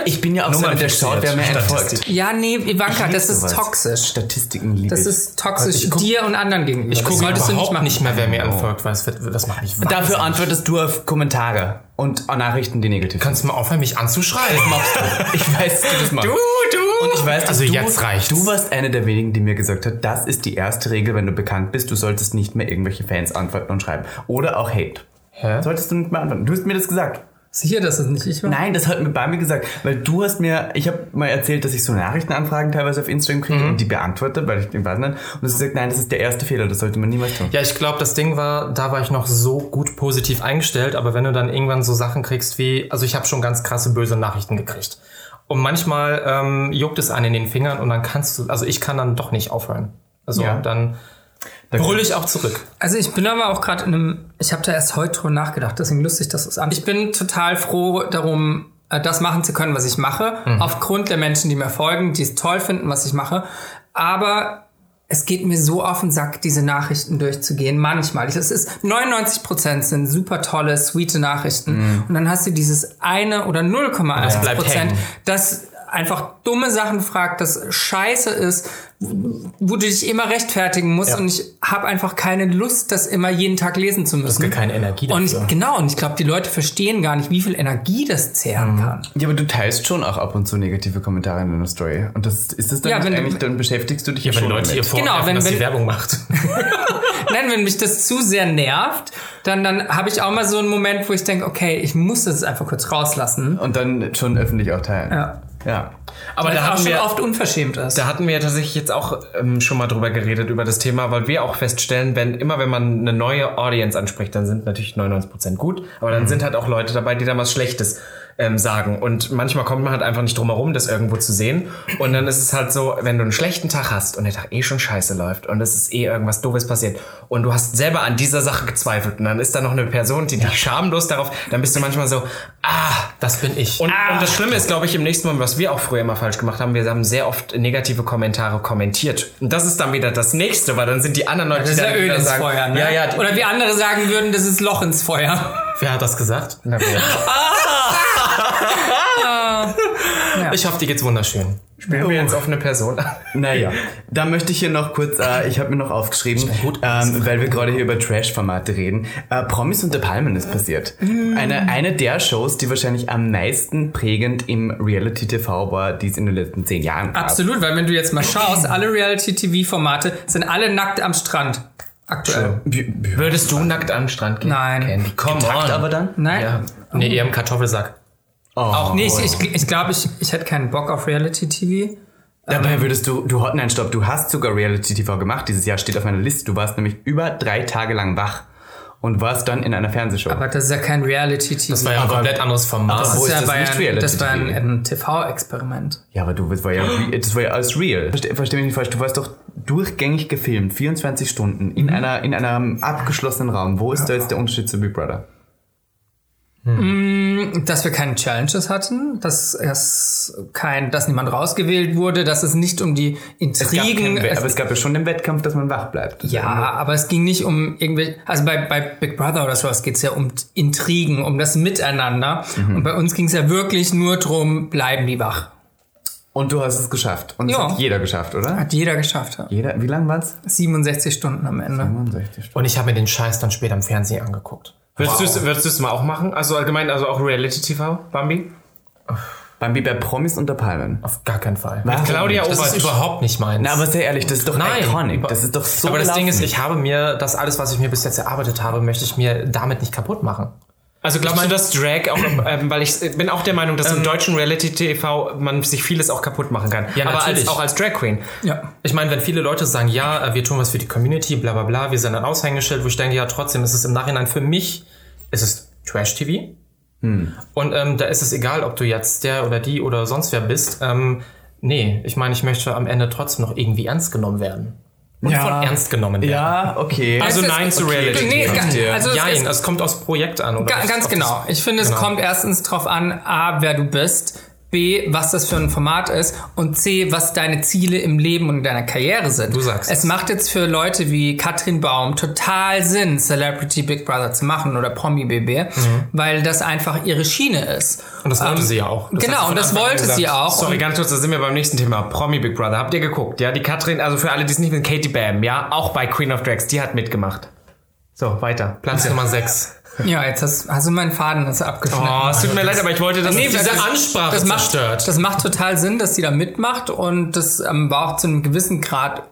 auch, ich bin ja auch so einer, der schaut, wer mir entfolgt. Ja, nee, Ivanka, das ist sowas. toxisch. Statistiken liebe Das ich. ist toxisch Ich guck- dir und anderen gegenüber. Ich Das gucke überhaupt machen. nicht mehr, wer mir entfolgt, weil das macht mich. Dafür antwortest du auf Kommentare und Nachrichten, die negativ sind. Kannst du mal aufhören, mich anzuschreiben? machst du. Ich weiß, dass du das machst. Du, du. Und ich weiß, dass Also du, jetzt reicht's. du warst eine der wenigen, die mir gesagt hat, das ist die erste Regel, wenn du bekannt bist, du solltest nicht mehr irgendwelche Fans antworten und schreiben. Oder auch Hate. Hä? Solltest du nicht mehr antworten. Du hast mir das gesagt. Sicher, dass es nicht ich war? Nein, das hat mir bei mir gesagt, weil du hast mir, ich habe mal erzählt, dass ich so Nachrichtenanfragen teilweise auf Instagram kriege und die beantworte, weil ich den weiß nicht. Und du hast gesagt, nein, das ist der erste Fehler, das sollte man niemals tun. Ja, ich glaube, das Ding war, da war ich noch so gut positiv eingestellt, aber wenn du dann irgendwann so Sachen kriegst wie, also ich habe schon ganz krasse böse Nachrichten gekriegt. Und manchmal ähm, juckt es einen in den Fingern und dann kannst du, also ich kann dann doch nicht aufhören. Also Ja. dann Da- brülle ich auch zurück. Also ich bin aber auch gerade in einem, ich habe da erst heute drüber nachgedacht, deswegen lustig, dass es an. Ich bin total froh darum, äh, das machen zu können, was ich mache, aufgrund der Menschen, die mir folgen, die es toll finden, was ich mache. Aber es geht mir so auf den Sack, diese Nachrichten durchzugehen. Manchmal. Das ist 99 Prozent sind super tolle, sweete Nachrichten. Und dann hast du dieses eine oder 0,1 bleibt Prozent, das einfach dumme Sachen fragt, das scheiße ist, wo du dich immer rechtfertigen musst. Und ich habe einfach keine Lust, das immer jeden Tag lesen zu müssen. gar keine Energie Und dafür. ich, genau, und ich glaube, die Leute verstehen gar nicht, wie viel Energie das zehren Mhm. kann. Ja, aber du teilst schon auch ab und zu negative Kommentare in deiner Story. Und das ist das dann Ja, nicht wenn du- eigentlich, dann beschäftigst du dich ja, Wenn schon Leute ihr damit. vorwerfen, Genau, wenn- dass wenn- Werbung macht. Nein, wenn mich das zu sehr nervt, dann, dann habe ich auch mal so einen Moment, wo ich denke, okay, ich muss das einfach kurz rauslassen. Und dann schon öffentlich auch teilen. Ja. Ja. Aber da haben schon wir, oft unverschämt ist. Da hatten wir ja tatsächlich jetzt auch ähm, schon mal drüber geredet, über das Thema, weil wir auch feststellen, wenn immer wenn man eine neue Audience anspricht, dann sind natürlich 99% gut, aber dann sind halt auch Leute dabei, die dann was Schlechtes ähm, sagen. Und manchmal kommt man halt einfach nicht drum herum, das irgendwo zu sehen. Und dann ist es halt so, wenn du einen schlechten Tag hast und der Tag eh schon scheiße läuft und es ist eh irgendwas Doofes passiert und du hast selber an dieser Sache gezweifelt und dann ist da noch eine Person, die dich schamlos darauf, dann bist du manchmal so, ah, Das bin ich. und, und das Schlimme ist, glaube ich, im nächsten Mal, was wir auch früher immer falsch gemacht haben, wir haben sehr oft negative Kommentare kommentiert. Und das ist dann wieder das nächste, weil dann sind die anderen Leute, das ist die ja dann Öl ins sagen, Feuer, ne? Ja, ja, die, Oder wie andere sagen würden, das ist Loch ins Feuer. Wer hat das gesagt? Na, wer- Ich hoffe, dir geht's wunderschön. Spielen wir jetzt auf eine Person an. Naja, da möchte ich hier noch kurz, äh, ich habe mir noch aufgeschrieben, ähm, weil wir gerade hier über Trash-Formate reden. Äh, Promis unter Palmen ist passiert. Eine, eine der Shows, die wahrscheinlich am meisten prägend im Reality-TV war, die es in den letzten zehn Jahren gab. Absolut, weil wenn du jetzt mal schaust, alle Reality-TV-Formate sind alle nackt am Strand. Aktuell. Würdest du nackt den Strand gehen? Nein. Candy, come Takt on. aber dann? Nein. Ja. Nee, eher im Kartoffelsack. Oh. Auch nicht. Ich, ich glaube, ich, ich hätte keinen Bock auf Reality-TV. Dabei würdest du, du, nein, stopp, du hast sogar Reality-TV gemacht. Dieses Jahr steht auf meiner Liste. Du warst nämlich über drei Tage lang wach und warst dann in einer Fernsehshow. Aber das ist ja kein Reality-TV. Das war ja ein Aber- komplett anderes Format. Das, ist ja das ein, Reality das war ein, TV? ein TV-Experiment. Ja, aber du, das war ja, das war ja alles real. Versteh, versteh mich nicht falsch, du warst doch durchgängig gefilmt, 24 Stunden, in, einer, in einem abgeschlossenen Raum. Wo ist da jetzt der Unterschied zu Big Brother? Dass wir keine Challenges hatten, dass es kein, dass niemand rausgewählt wurde, dass es nicht um die Es gab Intrigen. Wett- es- aber es gab ja schon den Wettkampf, dass man wach bleibt. Ja, aber es ging nicht um irgendwelche, also bei, bei Big Brother oder sowas geht es ja um Intrigen, um das Miteinander. Mhm. Und bei uns ging es ja wirklich nur drum, bleiben die wach. Und du hast es geschafft. Und Ja. es hat jeder geschafft, oder? Hat jeder geschafft. Ja. Jeder, wie lang waren's? 67 Stunden am Ende. 65 Stunden. Und ich habe mir den Scheiß dann später im Fernsehen angeguckt. Würdest du es mal auch machen? Also allgemein, also auch Reality TV, Bambi? Bambi bei Promis unter Palmen. Auf gar keinen Fall. Warum? Claudia Das Obert. ist überhaupt nicht meins. Na, aber sehr ehrlich, das ist doch Nein. iconic. Das ist doch so aber das Ding ist, ich habe mir das alles, was ich mir bis jetzt erarbeitet habe, möchte ich mir damit nicht kaputt machen. Also glaubst du, dass Drag auch, ähm, weil ich bin auch der Meinung, dass im deutschen Reality-TV man sich vieles auch kaputt machen kann. Ja, Aber als, natürlich. auch als Drag Queen. Ja. Ich meine, wenn viele Leute sagen, ja, äh, wir tun was für die Community, bla bla bla, wir sind ein Aushängeschild, wo ich denke, ja, trotzdem ist es im Nachhinein für mich, ist es Trash-TV. Und ähm, da ist es egal, ob du jetzt der oder die oder sonst wer bist. Ähm, nee, ich meine, ich möchte am Ende trotzdem noch irgendwie ernst genommen werden. Und Ja. von ernst genommen werden. Ja, okay. Also Es ist- nein zu okay. Reality. Nee, verstehe. also es Jein, ist, es kommt aufs Projekt an. Oder ganz genau. Ich finde, es Genau. kommt erstens drauf an, A, wer du bist, B, was das für ein Format ist und C, was deine Ziele im Leben und in deiner Karriere sind. Du sagst es. macht jetzt für Leute wie Katrin Baum total Sinn, Celebrity Big Brother zu machen oder Promi BB, weil das einfach ihre Schiene ist. Mhm. Und das wollte Ähm, sie ja auch. Das sie genau, und das Anfang wollte sie gesagt. auch. Sorry, ganz kurz, da sind wir beim nächsten Thema. Promi Big Brother. Habt ihr geguckt? Ja, die Katrin, also für alle, die es nicht wissen, Katie Bam, ja, auch bei Queen of Drags, die hat mitgemacht. So, weiter. Platz Nummer 6. Ja, jetzt hast, hast du meinen Faden das abgeschnitten. Oh, es tut mir leid, aber ich wollte das Nee, diese das- Ansprache das macht, zerstört. das macht total Sinn, dass sie da mitmacht und das ähm, war auch zu einem gewissen Grad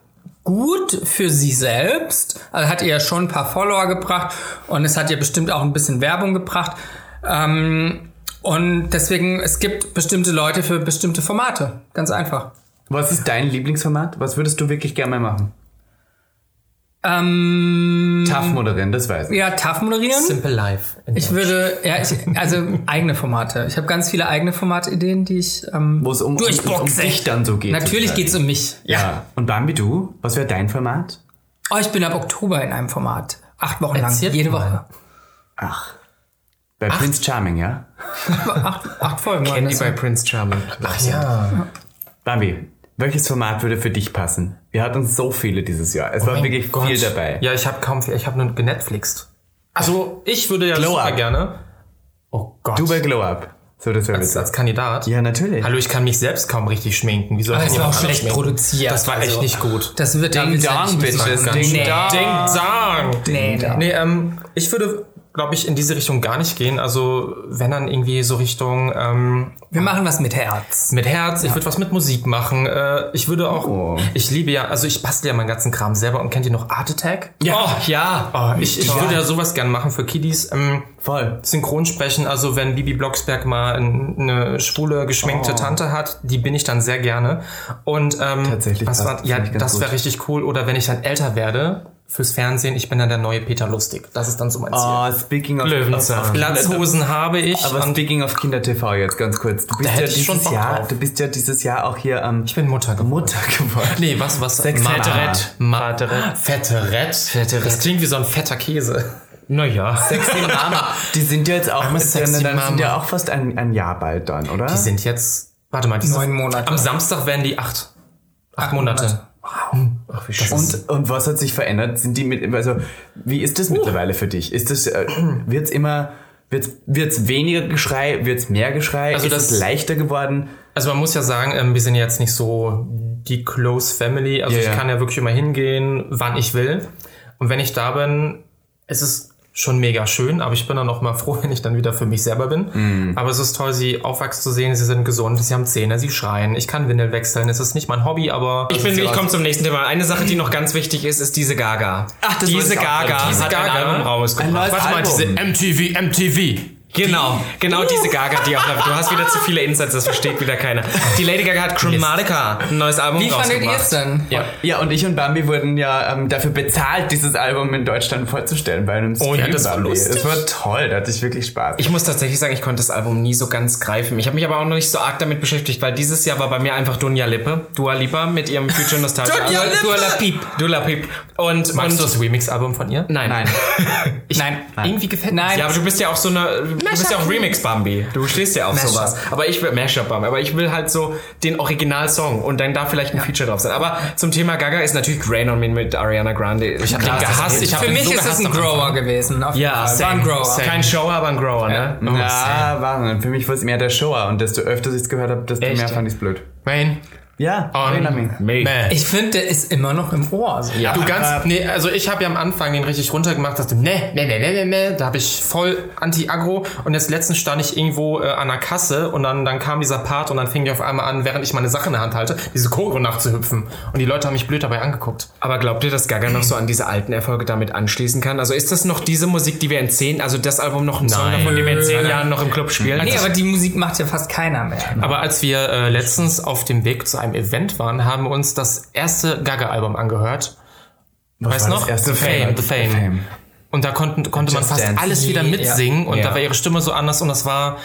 gut für sie selbst. Also hat ihr ja schon ein paar Follower gebracht und es hat ihr bestimmt auch ein bisschen Werbung gebracht. Ähm, und deswegen, es gibt bestimmte Leute für bestimmte Formate. Ganz einfach. Was ist dein Lieblingsformat? Was würdest du wirklich gerne mal machen? Ähm, Tough moderieren, das weiß ich. ja, TAF moderieren. Simple Life. Ich würde, ja, ich, also eigene Formate. Ich habe ganz viele eigene Formatideen, die ich ähm, Wo es um, um, um durchboxe. dich dann so geht. Natürlich sozusagen. geht's um mich. Ja. Und Bambi, du? Was wäre dein Format? Oh, ich bin ab Oktober in einem Format. Acht Wochen lang. Erzählt Jede mal. Woche. Ach. Bei Prince Charming, ja? Acht, acht Folgen. Candy bei Prince Charming. Ach ja. Bambi, welches Format würde für dich passen? Wir hatten so viele dieses Jahr. Es war Mein wirklich Gott. viel dabei. Ja, ich habe kaum viel. Ich habe nur genetflixt. Also, ich würde ja Glow super Up. gerne. Oh Gott. Du bei Glow Up. So, das wäre als, witzig. als Kandidat. Ja, natürlich. Hallo, ich kann mich selbst kaum richtig schminken. Wie soll Aber ich es denn war auch schlecht schminken? produziert. Das war echt also. nicht gut. Das wird Ding Dong, Bitches. Ding. Dong. Ding Dong. Nee, nee. Nee, ähm, ich würde, glaube ich, in diese Richtung gar nicht gehen. Also, wenn dann irgendwie so Richtung ähm, Wir machen was mit Herz. mit Herz, ich würde was mit Musik machen. Äh, ich würde auch, Oh. ich liebe ja, also ich bastel ja meinen ganzen Kram selber und kennt ihr noch Art Attack? Ja, oh, ja. Oh, ich, ich würde ja sowas gern machen für Kiddies. Ähm, Voll. Synchronsprechen, also wenn Bibi Blocksberg mal ein- eine schwule, geschminkte Oh. Tante hat, die bin ich dann sehr gerne. Und ähm, Tatsächlich was war, das, ja, das wäre richtig cool. Oder wenn ich dann älter werde, fürs Fernsehen, ich bin dann der neue Peter Lustig. Das ist dann so mein Ziel. Oh, speaking of, Löwenzahn. Platzhosen habe ich. Aber und speaking of Kinder-TV jetzt ganz kurz. Du bist, Da ja hätte ich schon dieses Jahr, drauf. du bist ja dieses Jahr auch hier am ich bin Mutter geworden. Mutter geworden. Nee, was, was? Fetterett. Ma Fetterett. Fetterett. Das klingt wie so ein fetter Käse. Naja. Sexy Mama. Die sind ja jetzt auch, ja, sind ja auch fast ein, ein Jahr bald dann, oder? Die sind jetzt, warte mal, die Neun sind- Monate. Am Samstag werden die acht. Acht, Monate. Monate. Ach, wie schön. und, und was hat sich verändert? Sind die mit, also, wie ist das mittlerweile für dich? Ist das, äh, wird's immer, wird's, wird's weniger Geschrei, wird's mehr Geschrei? Also ist das- es leichter geworden? Also man muss ja sagen, ähm, wir sind jetzt nicht so die Close Family. Also Ja, ich ja. kann ja wirklich immer hingehen, wann ich will. Und wenn ich da bin, es ist schon mega schön, aber ich bin dann auch mal froh, wenn ich dann wieder für mich selber bin. Mhm. Aber es ist toll, sie aufwachsen zu sehen, sie sind gesund, sie haben Zähne, sie schreien. Ich kann Windel wechseln. Es ist nicht mein Hobby, aber Ich, bin, ich komme zum nächsten Thema. Eine Sache, die noch ganz wichtig ist, ist diese Gaga. Ach, das diese Gaga. Diese hat Gaga? ein Album Ein rausgebracht. neues warte mal, Album. diese MTV, MTV. Genau, genau diese Gaga, die auch Du hast wieder zu viele Insights, das versteht wieder keiner. Die Lady Gaga hat Chromatica, ein neues Album Wie fandet ihr es denn? Ja. Ja, und ich und Bambi wurden ja ähm, dafür bezahlt, dieses Album in Deutschland vorzustellen bei einem Stream. ja, das war lustig. Das war toll, da hatte ich wirklich Spaß. Ich muss tatsächlich sagen, ich konnte das Album nie so ganz greifen. Ich habe mich aber auch noch nicht so arg damit beschäftigt, weil dieses Jahr war bei mir einfach Dunja Lippe, Dua Lipa mit ihrem Future Nostalgia. Dua Lipa! Dua La Peep. Dua La Peep. Und, Magst und du das Remix-Album von ihr? Nein. Nein. Ich, Nein. Irgendwie gefällt mir Nein. Ja, aber du bist ja auch so eine, du bist ja auch Remix Bambi. Du stehst ja auf Mashup. sowas. Aber ich will Mashup Bambi, aber ich will halt so den Originalsong und dann da vielleicht ein Feature drauf sein. Aber zum Thema Gaga ist natürlich Rain on Me mit Ariana Grande. Ich hab den gehasst. Ich hab Für den mich so ist es ein Grower gewesen. Ja, Fall. War ein Grower. same. Kein Shower, aber ein Grower, ne? ja, war Für mich war es mehr der Shower und desto öfter ich es gehört habe, desto Echt? mehr fand ich es blöd. Rain Ja. Meh. Mäh. Ich finde, der ist immer noch im Ohr. So. Ja. Du ganz, nee, also ich habe ja am Anfang den richtig runtergemacht, dachte, ne, ne, ne, ne, ne, ne, da habe ich voll anti-agro und jetzt letztens stand ich irgendwo äh, an der Kasse und dann, dann kam dieser Part und dann fing die auf einmal an, während ich meine Sache in der Hand halte, diese Choreo nachzuhüpfen und die Leute haben mich blöd dabei angeguckt. Aber glaubt ihr, dass Gaga noch so an diese alten Erfolge damit anschließen kann? Also ist das noch diese Musik, die wir in zehn, also das Album noch ein Song davon, die wir in zehn. Jahren noch im Club spielen? Nee, aber die Musik macht ja fast keiner mehr. Aber als wir äh, letztens auf dem Weg zu einem Event waren, haben wir uns das erste Gaga-Album angehört. weißt du das noch? erste The Fame, Fame? The Fame. The Fame. Und da konnten, konnte man Just fast Dance. alles wieder mitsingen und Ja. da war ihre Stimme so anders und das war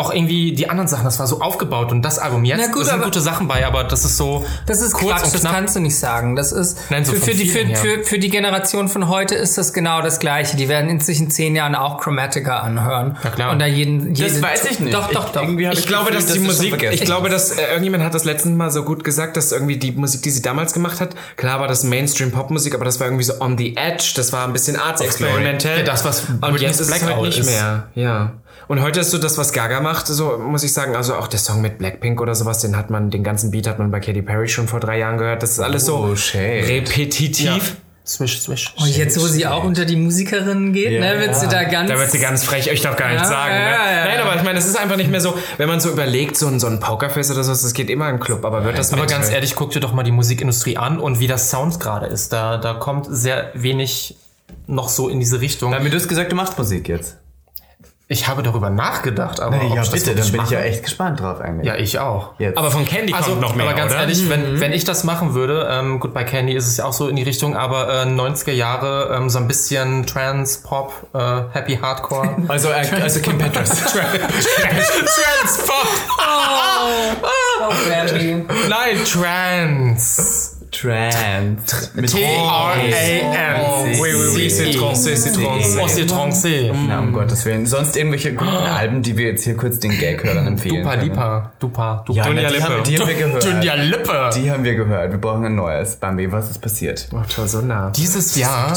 auch irgendwie die anderen Sachen, das war so aufgebaut und das Album jetzt, Na gut, da sind aber- gute Sachen bei, aber das ist so Das ist kurz Quatsch, und das kannst du nicht sagen. Das ist Nein, so für, für, die, für, her. für, für die Generation von heute ist das genau das Gleiche. Die werden in sich in zehn Jahren auch Chromatica anhören. Ja, klar. Und da jeden, jeden weiß ich nicht. Doch, doch, Ich- doch. irgendwie hab Ich glaube, dass das die Musik, ich glaube, dass äh, irgendjemand hat das letztens mal so gut gesagt, dass irgendwie die Musik, die sie damals gemacht hat, klar war das Mainstream-Pop-Musik, aber das war irgendwie so on the edge, das war ein bisschen arts-experimentell. Ja, das, was Und jetzt ist es halt nicht ist. mehr, ja. Und heute ist so das, was Gaga macht, so muss ich sagen, also auch der Song mit Blackpink oder sowas, den hat man, den ganzen Beat hat man bei Katy Perry schon vor drei Jahren gehört. Das ist alles so Oh, repetitiv. Swish, swish. Und jetzt, wo sie auch unter die Musikerinnen geht, Ja, ne, wird sie da ganz... Da wird sie ganz frech, ich darf gar nichts Ja, sagen. ja, ne? ja, Nein, ja. aber ich meine, es ist einfach nicht mehr so, wenn man so überlegt, so ein, so ein Pokerface oder so, das geht immer im Club, aber wird das Aber ganz ehrlich, guck dir doch mal die Musikindustrie an und wie das Sound gerade ist. Da, da kommt sehr wenig noch so in diese Richtung. Damit du hast gesagt, du machst Musik jetzt. Ich habe darüber nachgedacht, aber ob ja, ich das bitte, dann bin ich ja echt gespannt drauf eigentlich. Ja, ich auch. Jetzt. Aber von Candy Also, kommt noch mehr, aber ganz oder? ehrlich, wenn, wenn ich das machen würde, ähm, gut, bei Candy ist es ja auch so in die Richtung, aber äh, 90er Jahre, ähm, so ein bisschen Trance, Pop, äh, Happy Hardcore. also, äh, also Kim Petras. Trance, Pop! Oh, Brandy. Nein, Trance. Trans. Mit T-R-A-N. Oui, oui, oui, c'est Trance, c'est Trance. Oh, c'est Trance. Na, um Gottes Willen. Sonst irgendwelche guten Alben, die wir jetzt hier kurz den Gag-Hörern empfehlen Dupa. Lipa. Dupa. Dupa. Ja, Dunja Lippe. die haben wir gehört. Dunja Lippe. Die haben wir gehört. Wir brauchen ein neues. Bambi, was ist passiert? Oh, toll, so nah. Dieses Jahr,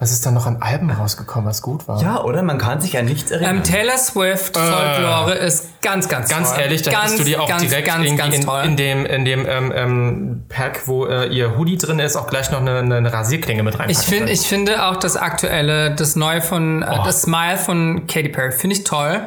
was ist da noch an Alben rausgekommen, was gut war? Ja, oder? Man kann sich an nichts erinnern. Ähm, Taylor Swift Folklore ist ganz, ganz Ganz toll. ehrlich, da ganz, hättest du die auch ganz, direkt ganz, irgendwie ganz in, toll. in dem, in dem ähm, ähm, Pack, wo äh, ihr Hoodie drin ist, auch gleich noch eine, eine, Rasierklinge mit reinpacken. Ich finde, können. ich finde auch das aktuelle, das neue von, äh, Oh. das Smile von Katy Perry, finde ich toll.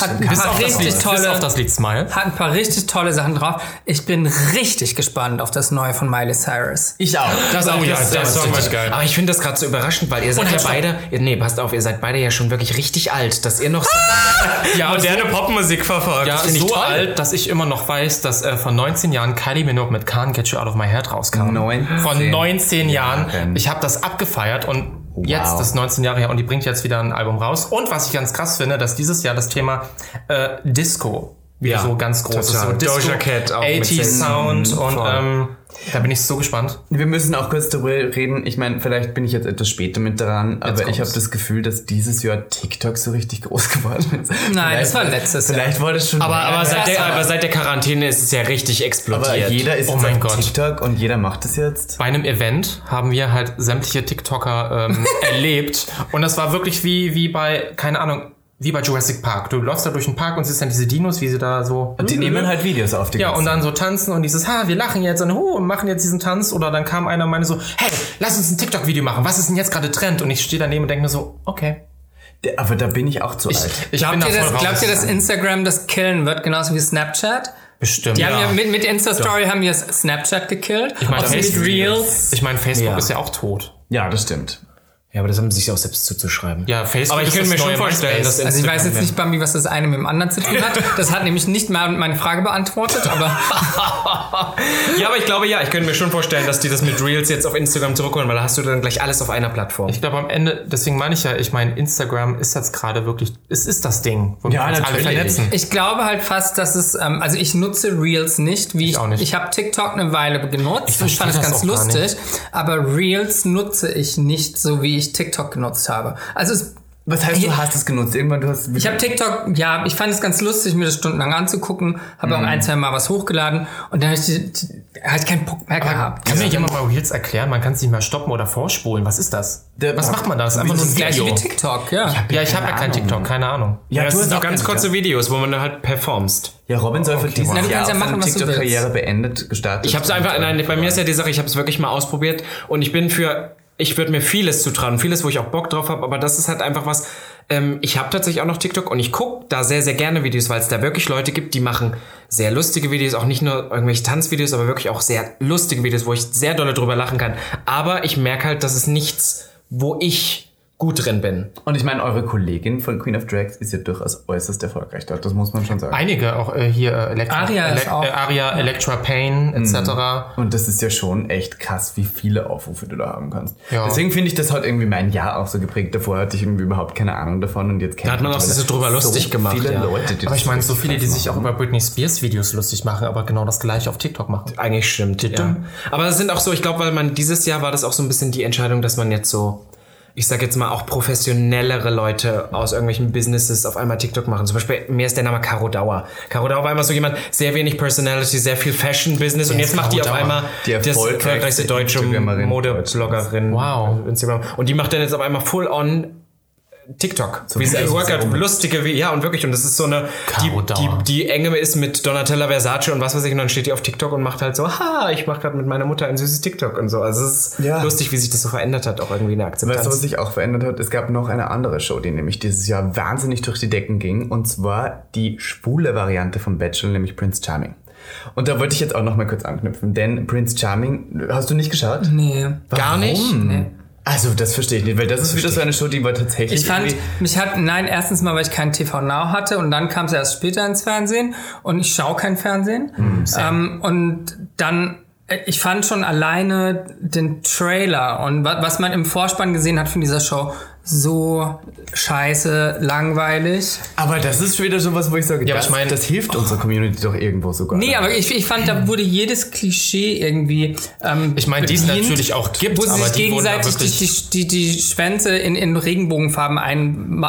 Hat ein bis paar richtig Lied, bis auf tolle, das Lied Smile. hat ein paar richtig tolle Sachen drauf. Ich bin richtig gespannt auf das neue von Miley Cyrus. ich auch. Das auch, Oh ja, das, das Song richtig geil. Aber ich finde das gerade so überraschend, weil ihr seid ja beide, ihr- nee, passt auf, ihr seid beide ja schon wirklich richtig alt, dass ihr noch so Ja, moderne Popmusik verfolgt. Ja, so toll. alt, dass ich immer noch weiß, dass äh, vor 19 Jahren Kylie Minogue mit Can't Get You Out of My Head rauskam. 19 Vor 19 Jahren. Jahren. Ich habe das abgefeiert und jetzt, das ist 19 Jahre her und die bringt jetzt wieder ein Album raus. Und was ich ganz krass finde, dass dieses Jahr das Thema äh, Disco Ja, so ganz groß total. So Disco, Doja Cat auch mit 80 Singen. Sound und ähm, da bin ich so gespannt. Wir müssen auch kurz darüber reden. Ich meine, vielleicht bin ich jetzt etwas später mit dran, aber ich habe das Gefühl, dass dieses Jahr TikTok so richtig groß geworden ist. Nein, das war letztes Jahr. Vielleicht war das schon. Aber, aber, seit der, aber- seit der Quarantäne ist es ja richtig explodiert. aber jeder ist Oh jetzt mein auf Gott. TikTok und jeder macht es jetzt. Bei einem Event haben wir halt sämtliche TikToker ähm, erlebt und das war wirklich wie, wie bei, keine Ahnung, wie bei Jurassic Park. Du läufst da durch den Park und siehst dann diese Dinos, wie sie da so... Die nehmen halt Videos auf die Ja, und dann so tanzen und dieses, ha, wir lachen jetzt und, oh, und machen jetzt diesen Tanz. Oder dann kam einer und meinte so, hey, lass uns ein TikTok-Video machen. Was ist denn jetzt gerade Trend? Und ich stehe daneben und denke mir so, okay. Aber da bin ich auch zu alt. Ich Glaubt ihr, das, glaubt ihr, dass Instagram das killen wird, genauso wie Snapchat? Bestimmt. Die haben ja mit, mit Insta-Story haben die das Snapchat gekillt. Ich meine, Facebook, Reels. ich mein, Facebook Ja. ist ja auch tot. Ja, das stimmt. Ja, aber das haben sie sich auch selbst zuzuschreiben. Ja, Facebook Aber ich ist könnte das mir schon vorstellen, dass Also ich weiß jetzt nicht, Bambi, was das eine mit dem anderen zu tun hat. Das hat nämlich nicht mal meine Frage beantwortet, aber Ja, aber ich glaube ja, ich könnte mir schon vorstellen, dass die das mit Reels jetzt auf Instagram zurückholen, weil da hast du dann gleich alles auf einer Plattform. Ich glaube am Ende, deswegen meine ich ja, ich meine, Instagram ist jetzt gerade wirklich, es ist das Ding, wo Ja, wir uns alle natürlich. vernetzen. ich glaube halt fast, dass es, ähm, also ich nutze Reels nicht, wie ich, auch nicht. ich habe TikTok eine Weile genutzt und verstehe fand es ganz lustig, aber Reels nutze ich nicht so, wie ich TikTok genutzt habe. Also es Was heißt, du hast es genutzt? Irgendwann, du hast Ich habe TikTok, ja, ich fand es ganz lustig, mir das stundenlang anzugucken, habe auch ein, zwei Mal was hochgeladen und dann habe ich, die- die- hab ich keinen Bock mehr gehabt. Kann mir jemand mal Reels erklären? Man kann es nicht mehr stoppen oder vorspulen. Was ist das? Der- Was macht man da? Das ist einfach nur ein Gleich Video. wie TikTok, ja. Ja, ich habe ja kein. TikTok, keine Ahnung. Ja, das du sind hast so auch ganz kurze Videos, wo man dann halt performst. Ja, Robin soll für dieses Na, du Jahr ja auch machen, seine was du TikTok-Karriere beendet, gestartet. Ich habe es einfach, nein, bei mir ist ja die Sache, ich habe es wirklich mal ausprobiert und ich bin für, ich würde mir vieles zutrauen, vieles, wo ich auch Bock drauf habe, aber das ist halt einfach was, ähm, ich habe tatsächlich auch noch TikTok und ich gucke da sehr, sehr gerne Videos, weil es da wirklich Leute gibt, die machen sehr lustige Videos, auch nicht nur irgendwelche Tanzvideos, aber wirklich auch sehr lustige Videos, wo ich sehr dolle drüber lachen kann. Aber ich merke halt, das ist nichts, wo ich gut drin bin. Und ich meine, eure Kollegin von Queen of Drags ist ja durchaus äußerst erfolgreich dort. Das muss man schon sagen. Einige, auch äh, hier äh, Elektra, Aria ist Elek- auch- äh, Aria, Electra Pain etc. Und das ist ja schon echt krass, wie viele Aufrufe du da haben kannst. Ja. Deswegen finde ich, das hat irgendwie mein Jahr auch so geprägt. Davor hatte ich irgendwie überhaupt keine Ahnung davon und jetzt kennt hat man auch so drüber lustig gemacht, Viele ja. Leute, die Aber ich meine, so viele, die sich auch über Britney Spears Videos lustig machen, aber genau das gleiche auf TikTok machen. Eigentlich stimmt, ja. Aber es sind auch so, ich glaube, weil man dieses Jahr war das auch so ein bisschen die Entscheidung, dass man jetzt so, ich sag jetzt mal, auch professionellere Leute aus irgendwelchen Businesses auf einmal TikTok machen. Zum Beispiel, mir ist der Name Caro Dauer. Caro Dauer war immer so jemand, sehr wenig Personality, sehr viel Fashion-Business und jetzt macht die Caro auf Dauer? einmal Die das erfolgreichste deutsche Modebloggerin. Wow. auf Instagram. Und die macht dann jetzt auf einmal full on TikTok. Wie sie wie sie Workout, so- lustige, wie, ja, und wirklich, und das ist so eine, die, die, die enge ist mit Donatella Versace und was weiß ich, und dann steht die auf TikTok und macht halt so, ha, ich mache gerade mit meiner Mutter ein süßes TikTok und so. Also es ist Ja. lustig, wie sich das so verändert hat, auch irgendwie eine Akzeptanz. Weißt du, was sich auch verändert hat? Es gab noch eine andere Show, die nämlich dieses Jahr wahnsinnig durch die Decken ging. Und zwar die schwule Variante vom Bachelor, nämlich Prince Charming. Und da wollte ich jetzt auch noch mal kurz anknüpfen, denn Prince Charming, hast du nicht geschaut? Nee. Gar nicht? Warum? Also, das verstehe ich nicht, weil das ist wieder so eine Show, die war tatsächlich. Ich fand, mich hat, nein, erstens mal, weil ich keinen TV Now hatte und dann kam es erst später ins Fernsehen und ich schaue kein Fernsehen. ähm, und dann, äh, ich fand schon alleine den Trailer und wa was man im Vorspann gesehen hat von dieser Show so scheiße, langweilig. Aber das ist wieder sowas, wo ich sage, Ja, das, ich mein- das hilft unserer Community doch irgendwo sogar. Nee, aber ich, ich fand, da wurde jedes Klischee irgendwie. Ähm, Ich meine, die es natürlich auch gibt, wo sie aber sich die wurden da gegenseitig die, wirklich- die, die, die Schwänze in, in Regenbogenfarben ein.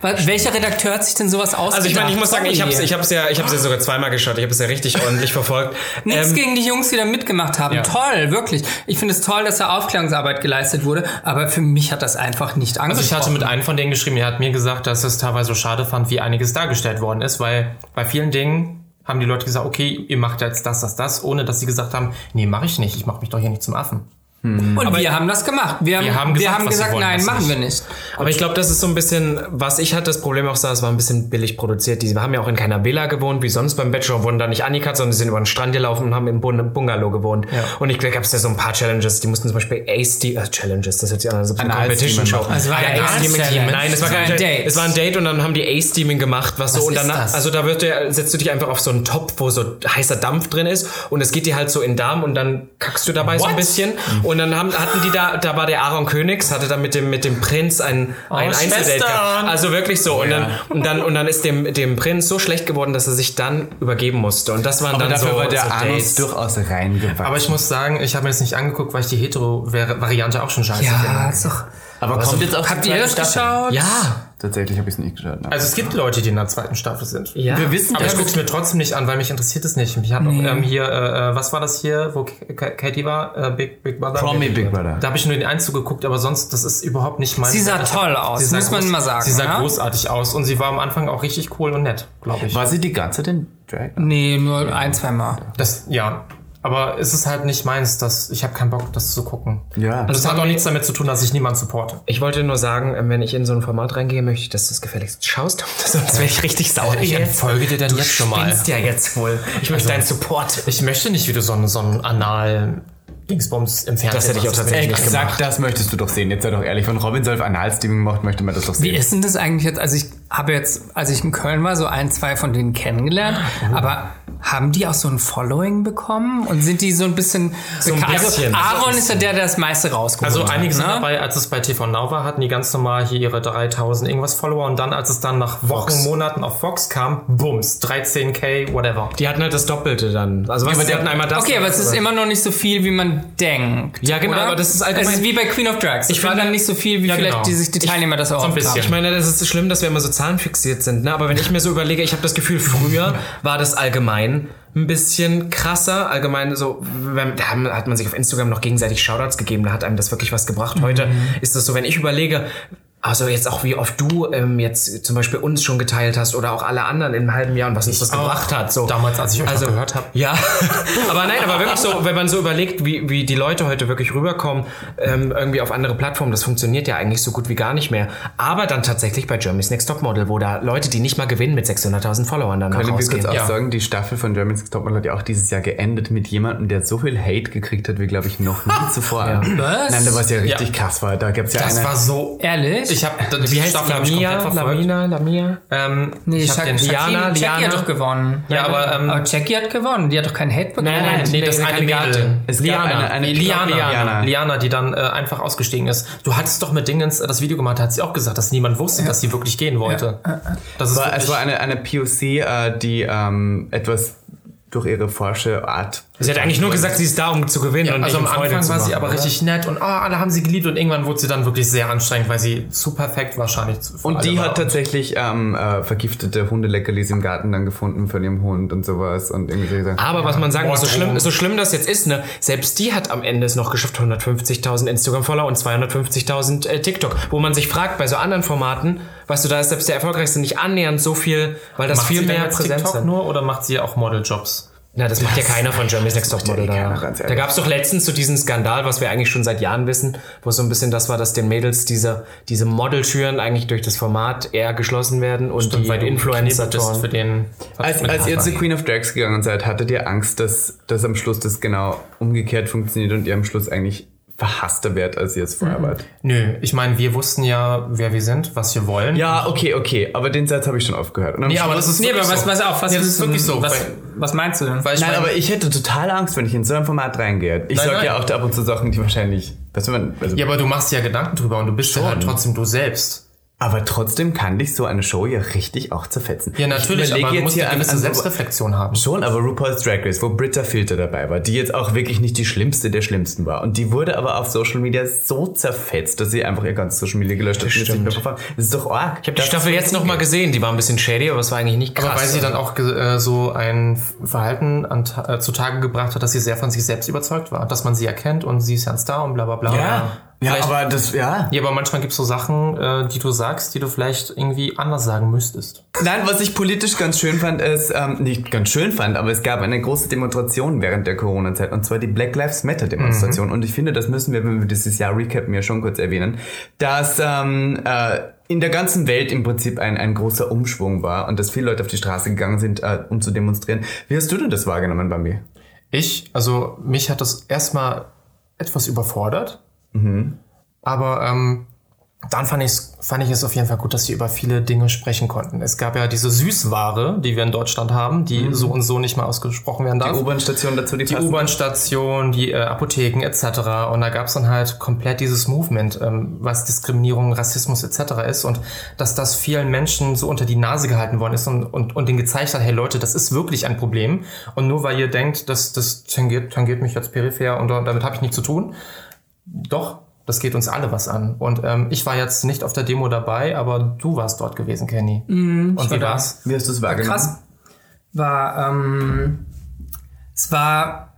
Welcher Redakteur hat sich denn sowas ausgedacht? Also ich meine, ich muss sagen, ich habe ich hab's ja, ich hab's ja sogar zweimal geschaut. Ich habe es ja richtig ordentlich verfolgt. Nichts Ähm, gegen die Jungs, die da mitgemacht haben. Ja. Toll, wirklich. Ich finde es toll, dass da Aufklärungsarbeit geleistet wurde, aber für mich hat das einfach nicht Also ich hatte mit einem von denen geschrieben, der hat mir gesagt, dass es teilweise so schade fand, wie einiges dargestellt worden ist, weil bei vielen Dingen haben die Leute gesagt, okay, ihr macht jetzt das, das, das, ohne dass sie gesagt haben, nee, mache ich nicht, ich mache mich doch hier nicht zum Affen. Und wir haben das gemacht. Wir haben, Wir haben wir gesagt, haben was wir gesagt wollen, nein, was machen wir nicht. Aber ich glaube, das ist so ein bisschen, was ich hatte, das Problem auch sah, es war ein bisschen billig produziert. Die haben ja auch in keiner Villa gewohnt, wie sonst beim Bachelor, wurden da nicht angekat, sondern die sind über den Strand gelaufen und haben im Bun- Bungalow gewohnt. Und ich glaube, gab es ja so ein paar Challenges, die mussten zum Beispiel Ace, die, äh, Challenges, das hört sich an, es eine Competition-Show. machen. Also war Ja, ja Ace Challenge. Nein, es war kein ein Date. Date. Es war ein Date und dann haben die Ace-Teaming gemacht, was, so, und ist dann, das? also da wird der, setzt du dich einfach auf so einen Topf, wo so heißer Dampf drin ist und es geht dir halt so in den Darm und dann kackst du dabei so ein What? bisschen und dann haben, hatten die da, da war der Aaron Königs, hatte dann mit dem, mit dem Prinz ein, ein Einzeldate gehabt. Also wirklich so. Und, dann, und, dann, und dann ist dem, dem Prinz so schlecht geworden, dass er sich dann übergeben musste. Und das waren aber dann dafür so, war der so Anus Dates. durchaus reingewachsen. Aber ich muss sagen, ich habe mir das nicht angeguckt, weil ich die Hetero-Variante auch schon scheiße Ja, finde. ist doch. Aber kommt jetzt auch Habt die ihr das Staffel? geschaut? Ja. Tatsächlich habe ich es nicht geschaut. Ne? Also es gibt Leute, die in der zweiten Staffel sind. Ja. wir wissen Aber ich gucke es mir trotzdem nicht an, weil mich interessiert es nicht. Mich hat auch ähm, hier, äh, äh, was war das hier, wo K- K- Katie war? Äh, Big, Big Brother? Promi Big Brother. Da habe ich nur den Einzug geguckt, aber sonst, das ist überhaupt nicht mein. Sie sah toll aus, sie sah muss man groß- mal sagen, Sie sah ja? großartig aus und sie war am Anfang auch richtig cool und nett, glaube ich. War sie die ganze Zeit in Drag? Nee, nur ein, zwei Mal. Das, ja. Aber es ist halt nicht meins, dass ich habe keinen Bock, das zu gucken. Ja. Und das hat auch nichts damit zu tun, dass ich niemanden supporte. Ich wollte nur sagen, ähm, wenn ich in so ein Format reingehe, möchte ich, dass du es gefälligst schaust. Sonst werde ich richtig sauer. Ich entfolge dir dann jetzt schon mal. spinnst ja jetzt wohl. Ich möchte deinen Support. Ich möchte nicht wieder so einen, so einen Anal Dingsbums im Fernsehen. Das hätte ich auch tatsächlich nicht gemacht. das möchtest du doch sehen. Jetzt sei doch ehrlich, wenn Robin Solf Analsteaming macht, möchte man das doch Wie sehen. ist denn das eigentlich jetzt? Also ich habe jetzt, als ich in Köln war, so ein, zwei von denen kennengelernt. Aber haben die auch so ein Following bekommen? Und sind die so ein bisschen So ein bekannt? bisschen. Also Aaron ist ja der, der das meiste rausgeholt Also einige sind ne? dabei, als es bei TV Now war, hatten die ganz normal hier ihre 3000 irgendwas Follower und dann, als es dann nach Wochen, Monaten auf Fox kam, bums, 13k, whatever. Die hatten halt das Doppelte dann. Also was, die hatten einmal das. Okay, aber es ist immer noch nicht so viel, wie man denkt. Ja, genau, oder? aber das ist allgemein- Es ist wie bei Queen of Drags. Ich Ich war finde- dann nicht so viel, wie Ja, vielleicht genau. die sich die Teilnehmer das auch so ein bisschen. Ich meine, das ist schlimm, dass wir immer so zahlenfixiert sind, ne? aber wenn ich mir so überlege, ich habe das Gefühl, früher war das allgemein ein bisschen krasser. Allgemein so, wenn, da hat man sich auf Instagram noch gegenseitig Shoutouts gegeben, da hat einem das wirklich was gebracht. Heute ist das so, wenn ich überlege, also jetzt auch wie oft du ähm, jetzt zum Beispiel uns schon geteilt hast oder auch alle anderen im halben Jahr und was uns das gebracht hat. So. Damals, als ich euch also, gehört habe. Ja, aber nein, aber wirklich so, wenn man so überlegt, wie, wie die Leute heute wirklich rüberkommen, ähm, irgendwie auf andere Plattformen, das funktioniert ja eigentlich so gut wie gar nicht mehr. Aber dann tatsächlich bei Germany's Next Topmodel, wo da Leute, die nicht mal gewinnen mit 600.000 Followern dann Können wir kurz rausgehen. auch Ja. sagen, die Staffel von Germany's Next Topmodel hat ja auch dieses Jahr geendet mit jemandem, der so viel Hate gekriegt hat, wie glaube ich noch nie zuvor. Was? Nein, da was ja richtig Ja. krass war. Da gab es ja Das eine. war so... Ehrlich? Ich habe Wie heißt Staffel hab ich Lamia? komplett verfolgt. Lamina? Lamia? Ähm, nee, ich hab den Liana, Jackie, Jackie hat Liana. doch gewonnen. Ja, aber, ähm, aber Jackie hat gewonnen. Die hat doch keinen Hate bekommen. Nein, nein, nee, das eine eine Mädel. Es Liana. eine, eine Nee, Liana, Liana. Liana. Liana, die dann äh, einfach ausgestiegen ist. Du hattest doch mit Dingens das Video gemacht, hat sie auch gesagt, dass niemand wusste, dass sie wirklich gehen wollte. Das ist Es war, wirklich, es war eine, eine POC, äh, die ähm, etwas durch ihre forsche Art. Sie hat eigentlich nur gesagt, sie ist da, um zu gewinnen und also am Freude Anfang war sie machen, aber oder? richtig nett und ah, alle haben sie geliebt und irgendwann wurde sie dann wirklich sehr anstrengend, weil sie zu perfekt wahrscheinlich zu Und die hat tatsächlich ähm, äh, vergiftete Hundeleckerlis im Garten dann gefunden von ihrem Hund und sowas und irgendwie so gesagt. Aber was man sagen muss, so schlimm, so schlimm das jetzt ist, ne, selbst die hat am Ende es noch geschafft, 150.000 Instagram-Follower und 250.000 äh, TikTok, wo man sich fragt, bei so anderen Formaten, weißt du, da ist selbst der Erfolgreichste nicht annähernd so viel, weil das macht viel sie mehr Präsenz TikTok hat. nur oder macht sie auch Modeljobs? Na, das macht ja keiner von Germany's Next Topmodel. ja eh keiner, Da, da gab es doch letztens so diesen Skandal, was wir eigentlich schon seit Jahren wissen, wo so ein bisschen das war, dass den Mädels diese, diese Modeltüren eigentlich durch das Format eher geschlossen werden und die weil Influencer für den Als, als ihr zu Queen of Drags gegangen seid, hattet ihr Angst, dass, dass am Schluss das genau umgekehrt funktioniert und ihr am Schluss eigentlich verhasster werdet, als ihr es vorher wart? Nö, ich meine, wir wussten ja, wer wir sind, was wir wollen. Ja, okay, okay, aber den Satz habe ich schon aufgehört. Nee, aber das ist Nee, aber was, so. was auf, was Nee, das ist wirklich so. Was, was meinst du denn? weil ich Nein, mein, aber ich hätte total Angst, wenn ich in so ein Format reingehe. Ich Nein, sag nein. ja auch da ab und zu Sachen, die wahrscheinlich. Weißt du, man, also, ja, aber du machst ja Gedanken drüber und du bist ja halt trotzdem du selbst. Aber trotzdem kann dich so eine Show ja richtig auch zerfetzen. Ja, natürlich, aber du jetzt musst hier eine gewisse an- Selbstreflexion haben. Schon, aber RuPaul's Drag Race, wo Britta Filter dabei war, die jetzt auch wirklich nicht die schlimmste der schlimmsten war. Und die wurde aber auf Social Media so zerfetzt, dass sie einfach ihr ganzes Social Media gelöscht hat. mehr verfahren. Das ist doch arg. Ich habe die Staffel jetzt noch mal gesehen, die war ein bisschen shady, aber es war eigentlich nicht krass. Aber weil sie dann auch äh, so ein Verhalten an, äh, zutage gebracht hat, dass sie sehr von sich selbst überzeugt war, dass man sie erkennt und sie ist ja ein Star und bla bla bla. Ja, ja Vielleicht- aber das, ja. Ja, aber manchmal gibt's so Sachen, äh, die du sagst, die du vielleicht irgendwie anders sagen müsstest. Nein, was ich politisch ganz schön fand, ist, ähm, nicht ganz schön fand, aber es gab eine große Demonstration während der Corona-Zeit und zwar die Black Lives Matter Demonstration. Und ich finde, das müssen wir, wenn wir dieses Jahr recappen, ja schon kurz erwähnen, dass ähm, äh, in der ganzen Welt im Prinzip ein, ein großer Umschwung war und dass viele Leute auf die Straße gegangen sind, äh, um zu demonstrieren. Wie hast du denn das wahrgenommen bei mir? Ich, also mich hat das erstmal etwas überfordert. Aber ähm, dann fand, ich's, fand ich es auf jeden Fall gut, dass sie über viele Dinge sprechen konnten. Es gab ja diese Süßware, die wir in Deutschland haben, die so und so nicht mal ausgesprochen werden darf. Die U-Bahn-Station dazu, die, die? U-Bahn-Station, die äh, Apotheken etc. Und da gab es dann halt komplett dieses Movement, ähm, was Diskriminierung, Rassismus etc. ist und dass das vielen Menschen so unter die Nase gehalten worden ist und, und, und denen gezeigt hat, hey Leute, das ist wirklich ein Problem. Und nur weil ihr denkt, dass das tangiert, tangiert mich jetzt peripher und damit habe ich nichts zu tun, doch, das geht uns alle was an. Und ähm, ich war jetzt nicht auf der Demo dabei, aber du warst dort gewesen, Kenny. und war wie da. war's? Wie hast du es wahrgenommen? krass war, ähm, es war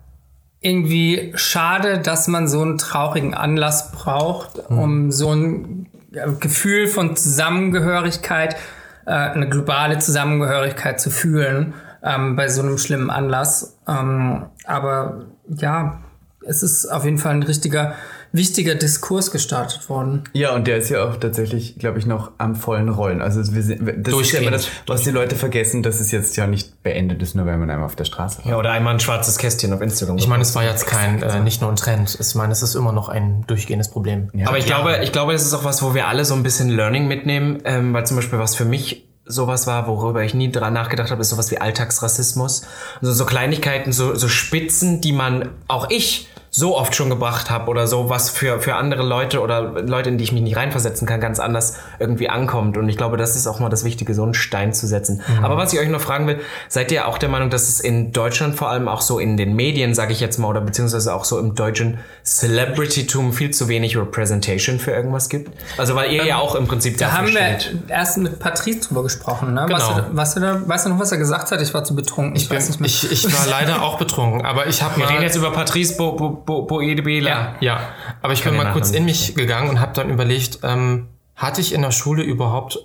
irgendwie schade, dass man so einen traurigen Anlass braucht, um so ein äh, Gefühl von Zusammengehörigkeit, äh, eine globale Zusammengehörigkeit zu fühlen ähm, bei so einem schlimmen Anlass. Ähm, aber ja, es ist auf jeden Fall ein richtiger, wichtiger Diskurs gestartet worden. Ja, und der ist ja auch tatsächlich, glaube ich, noch am vollen Rollen. Also wir sind, das ist ja immer das, was die Leute vergessen, dass es jetzt ja nicht beendet ist, nur wenn man einmal auf der Straße war. ja, oder einmal ein schwarzes Kästchen auf Instagram. Ich meine, es war jetzt kein, äh, nicht nur ein Trend. Ich meine, es ist immer noch ein durchgehendes Problem. Aber ich glaube, ich glaube, das ist auch was, wo wir alle so ein bisschen Learning mitnehmen, ähm, weil zum Beispiel was für mich sowas war, worüber ich nie dran nachgedacht habe, ist sowas wie Alltagsrassismus. Also so Kleinigkeiten, so, so Spitzen, die man, auch ich, so oft schon gebracht habe oder so, was für, für andere Leute oder Leute, in die ich mich nicht reinversetzen kann, ganz anders irgendwie ankommt. Und ich glaube, das ist auch mal das Wichtige, so einen Stein zu setzen. Mhm. Aber was ich euch noch fragen will, seid ihr auch der Meinung, dass es in Deutschland vor allem auch so in den Medien, sage ich jetzt mal, oder beziehungsweise auch so im deutschen Celebrity-Tum viel zu wenig Representation für irgendwas gibt? Also weil ihr ähm, ja auch im Prinzip Da haben wir erst mit Patrice drüber gesprochen, ne? Genau. Was, was, was, weißt du noch, was er gesagt hat? Ich war zu betrunken. Ich, ich, weiß nicht mehr. Ich, ich war leider auch betrunken, aber ich habe Wir reden jetzt über Patrice Bo, Bo, Bo, Boedebela. Ja, ja. Aber ich bin mal kurz in mich gegangen und habe dann überlegt, ähm, hatte ich in der Schule überhaupt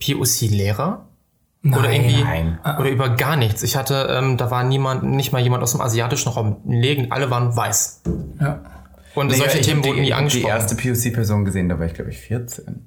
POC-Lehrer? Oder irgendwie, nein. oder über gar nichts. Ich hatte, ähm, da war niemand, nicht mal jemand aus dem asiatischen Raum. Nee, alle waren weiß. Ja. Und Naja, solche ich Themen wurden nie die, die angesprochen. erste POC-Person gesehen, da war ich glaube ich 14.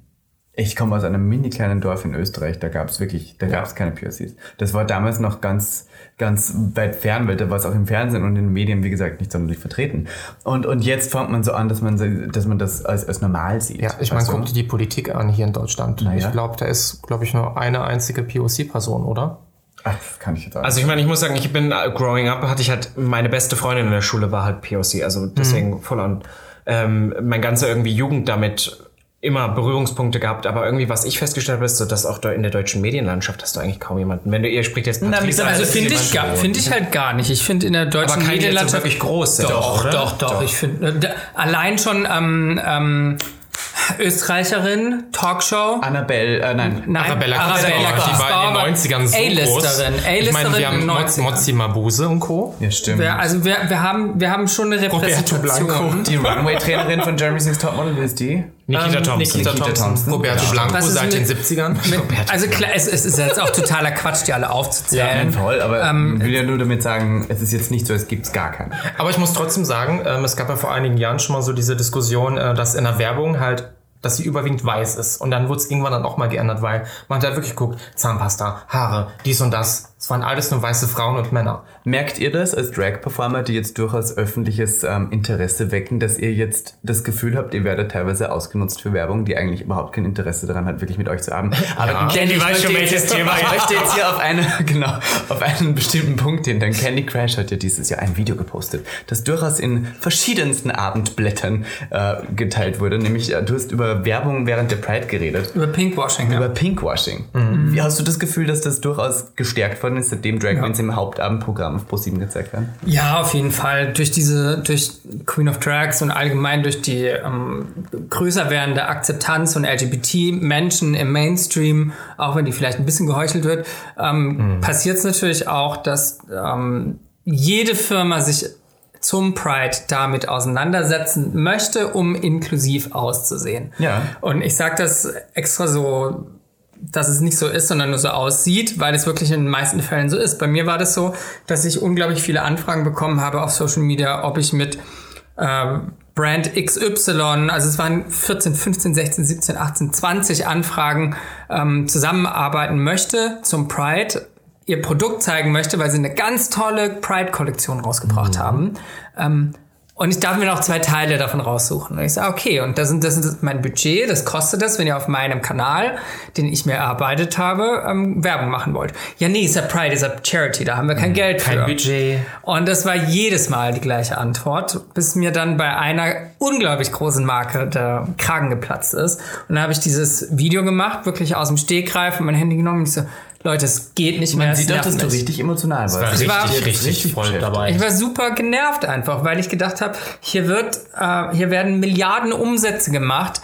Ich komme aus einem mini kleinen Dorf in Österreich, da gab es wirklich, da gab es keine POCs. Das war damals noch ganz, ganz weit fern, weil da war es auch im Fernsehen und in den Medien, wie gesagt, nicht sonderlich vertreten. Und, und jetzt fängt man so an, dass man, dass man das als, als normal sieht. Ja, ich meine, du? guck dir die Politik an hier in Deutschland. Na ja. Ich glaube, da ist, glaube ich, nur eine einzige POC-Person, oder? Ach, das kann ich jetzt auch. Also ich meine, ich muss sagen, ich bin äh, growing up, hatte ich halt meine beste Freundin in der Schule war halt POC, also deswegen voll on. Ähm, mein ganzer irgendwie Jugend damit immer Berührungspunkte gehabt, aber irgendwie was ich festgestellt habe, ist so, dass auch in der deutschen Medienlandschaft hast du eigentlich kaum jemanden. Wenn du ihr spricht jetzt Patrice, Also ist finde ich, gar- finde ich halt gar nicht. Ich finde in der deutschen aber keine jetzt so Medienlandschaft wirklich groß sind, Doch, oder? doch, doch, Ich finde äh, allein schon ähm, ähm, Österreicherin, Talkshow. Annabelle, äh, nein. Nein, Arabella Arabella Kutzbauer, die war in den 90ern so A-Listerin, groß. A-Listerin Ich meine, wir haben Moz- 90ern. Mozzi Mabuse und Co. Ja, stimmt. Wir, also wir, wir, haben, wir haben schon eine Repräsentation. Blanco. die Runway-Trainerin von Jeremy's Next Topmodel, wie ist die? Nikita Ähm, Thompson. Nikita, Nikita Thompson. Thompson. Roberto Ja. Blanco seit den mit- 70ern. Mit, also klar, es, es ist jetzt auch totaler Quatsch, die alle aufzuzählen. Voll, aber ich will ja nur damit sagen, es ist jetzt nicht so, es gibt's gar keine. Aber ich muss trotzdem sagen, ähm, es gab ja vor einigen Jahren schon mal so diese Diskussion, äh, dass in der Werbung halt dass sie überwiegend weiß ist. Und dann wurde es irgendwann dann auch mal geändert, weil man hat halt wirklich geguckt, Zahnpasta, Haare, dies und das. Es waren alles nur weiße Frauen und Männer. Merkt ihr das als Drag-Performer, die jetzt durchaus öffentliches ähm, Interesse wecken, dass ihr jetzt das Gefühl habt, ihr werdet teilweise ausgenutzt für Werbung, die eigentlich überhaupt kein Interesse daran hat, wirklich mit euch zu haben? Aber Candy ich weiß schon, welches Thema Ich möchte jetzt hier auf, eine, genau, auf einen bestimmten Punkt hin. Denn Candy Crash hat ja dieses Jahr ein Video gepostet, das durchaus in verschiedensten Abendblättern äh, geteilt wurde. Nämlich, äh, du hast über Werbung während der Pride geredet. Über Pinkwashing, Über ja. Pinkwashing. Wie hast du das Gefühl, dass das durchaus gestärkt worden ist, seitdem Drag Queens im Hauptabendprogramm auf ProSieben gezeigt werden? Ja, auf jeden Fall. Durch diese, durch Queen of Drags und allgemein durch die ähm, größer werdende Akzeptanz von LGBT-Menschen im Mainstream, auch wenn die vielleicht ein bisschen geheuchelt wird, ähm, passiert es natürlich auch, dass ähm, jede Firma sich zum Pride damit auseinandersetzen möchte, um inklusiv auszusehen. Ja. Und ich sage das extra so dass es nicht so ist, sondern nur so aussieht, weil es wirklich in den meisten Fällen so ist. Bei mir war das so, dass ich unglaublich viele Anfragen bekommen habe auf Social Media, ob ich mit ähm, Brand XY, also es waren 14, 15, 16, 17, 18, 20 Anfragen, ähm, zusammenarbeiten möchte zum Pride, ihr Produkt zeigen möchte, weil sie eine ganz tolle Pride-Kollektion rausgebracht haben. Ähm, und ich darf mir noch zwei Teile davon raussuchen. Und ich sage, okay, und das, sind, das ist mein Budget, das kostet das, wenn ihr auf meinem Kanal, den ich mir erarbeitet habe, ähm, Werbung machen wollt. Ja, nee, ist ja Pride, ist ja Charity, da haben wir kein Geld für. Kein Budget. Und das war jedes Mal die gleiche Antwort, bis mir dann bei einer unglaublich großen Marke der Kragen geplatzt ist. Und dann habe ich dieses Video gemacht, wirklich aus dem Stegreif und mein Handy genommen und ich so, Leute, es geht nicht mehr. Man sieht doch, dass du richtig emotional warst. War Ich war- richtig, richtig, richtig voll dabei. Ich war super genervt einfach, weil ich gedacht habe, hier wird, äh, hier werden Milliarden Umsätze gemacht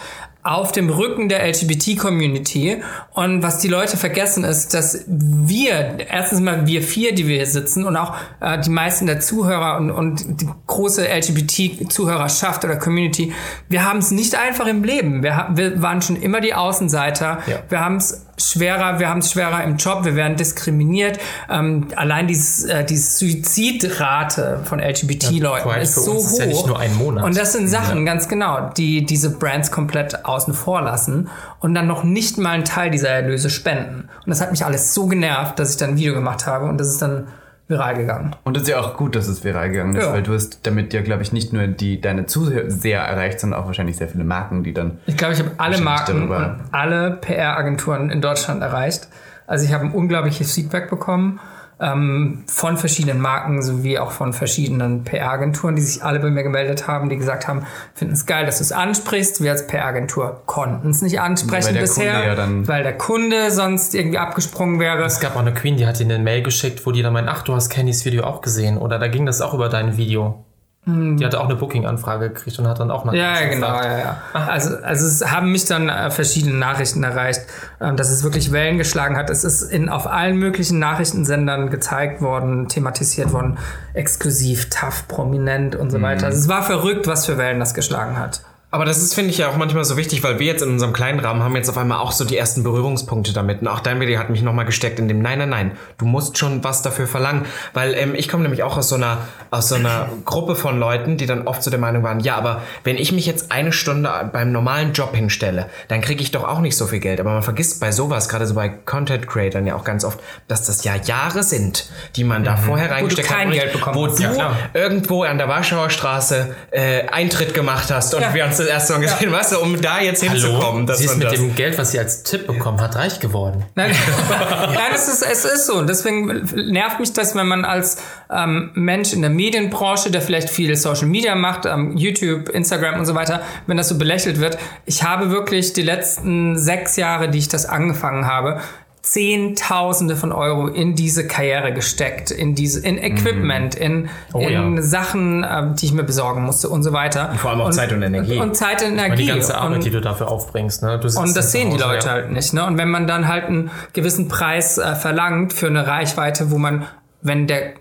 auf dem Rücken der LGBT-Community. Und was die Leute vergessen ist, dass wir, erstens mal wir vier, die wir hier sitzen und auch äh, die meisten der Zuhörer und, und die große LGBT-Zuhörerschaft oder Community, wir haben es nicht einfach im Leben. Wir, wir waren schon immer die Außenseiter. Ja. Wir haben es schwerer, wir haben es schwerer im Job, wir werden diskriminiert. Ähm, allein dieses, äh, die Suizidrate von LGBT-Leuten Pride ist so hoch. ist ja nicht nur ein Monat. Und das sind Sachen, ganz genau, die diese Brands komplett außen vor lassen und dann noch nicht mal einen Teil dieser Erlöse spenden. Und das hat mich alles so genervt, dass ich dann ein Video gemacht habe und das ist dann viral gegangen. Und es ist ja auch gut, dass es viral gegangen ist, Ja. weil du hast damit ja, glaube ich, nicht nur die, deine Zuseher erreicht, sondern auch wahrscheinlich sehr viele Marken, die dann. Ich glaube, ich habe alle Marken und alle PR-Agenturen in Deutschland erreicht. Also ich habe ein unglaubliches Feedback bekommen ähm, von verschiedenen Marken sowie auch von verschiedenen PR-Agenturen, die sich alle bei mir gemeldet haben, die gesagt haben, finden es geil, dass du es ansprichst. Wir als PR-Agentur konnten es nicht ansprechen Weil bisher, ja dann- weil der Kunde sonst irgendwie abgesprungen wäre. Es gab auch eine Queen, die hat dir eine Mail geschickt, wo die dann meint, ach, du hast Candys Video auch gesehen. Oder da ging das auch über dein Video. Die hatte auch eine Booking-Anfrage gekriegt und hat dann auch nach Hm. Ja, genau, ja, ja. Also, also es haben mich dann äh, verschiedene Nachrichten erreicht, ähm, dass es wirklich Wellen geschlagen hat. Es ist in, auf allen möglichen Nachrichtensendern gezeigt worden, thematisiert worden, exklusiv, tough, prominent und so weiter. Also es war verrückt, was für Wellen das geschlagen hat. Aber das ist, finde ich, ja auch manchmal so wichtig, weil wir jetzt in unserem kleinen Rahmen haben jetzt auf einmal auch so die ersten Berührungspunkte damit. Und auch dein Video hat mich nochmal gesteckt in dem, nein, nein, nein, du musst schon was dafür verlangen. Weil ähm, ich komme nämlich auch aus so einer, aus so einer Gruppe von Leuten, die dann oft so der Meinung waren, ja, aber wenn ich mich jetzt eine Stunde beim normalen Job hinstelle, dann kriege ich doch auch nicht so viel Geld. Aber man vergisst bei sowas, gerade so bei Content Creatern ja auch ganz oft, dass das ja Jahre sind, die man da vorher reingesteckt hat. Geld bekommen Wo du Ja, irgendwo an der Warschauer Straße äh, Eintritt gemacht hast und Ja. wir uns das erste Mal gesehen, weißt du, um da jetzt hinzukommen. dass sie ist mit das- dem Geld, was sie als Tipp bekommen hat, reich geworden. Nein, Nein es, ist, es ist so. Und deswegen nervt mich das, wenn man als ähm, Mensch in der Medienbranche, der vielleicht viel Social Media macht, ähm, YouTube, Instagram und so weiter, wenn das so belächelt wird. Ich habe wirklich die letzten sechs Jahre, die ich das angefangen habe, Zehntausende von Euro in diese Karriere gesteckt, in diese, in Equipment, in, in ja. Sachen, ähm, die ich mir besorgen musste und so weiter. vor allem auch Zeit und Energie. Und Zeit und Energie. Und die ganze Arbeit, und, die du dafür aufbringst. Ne? Und das sehen die Leute ja. halt nicht. Ne? Und wenn man dann halt einen gewissen Preis äh, verlangt für eine Reichweite, wo man, wenn der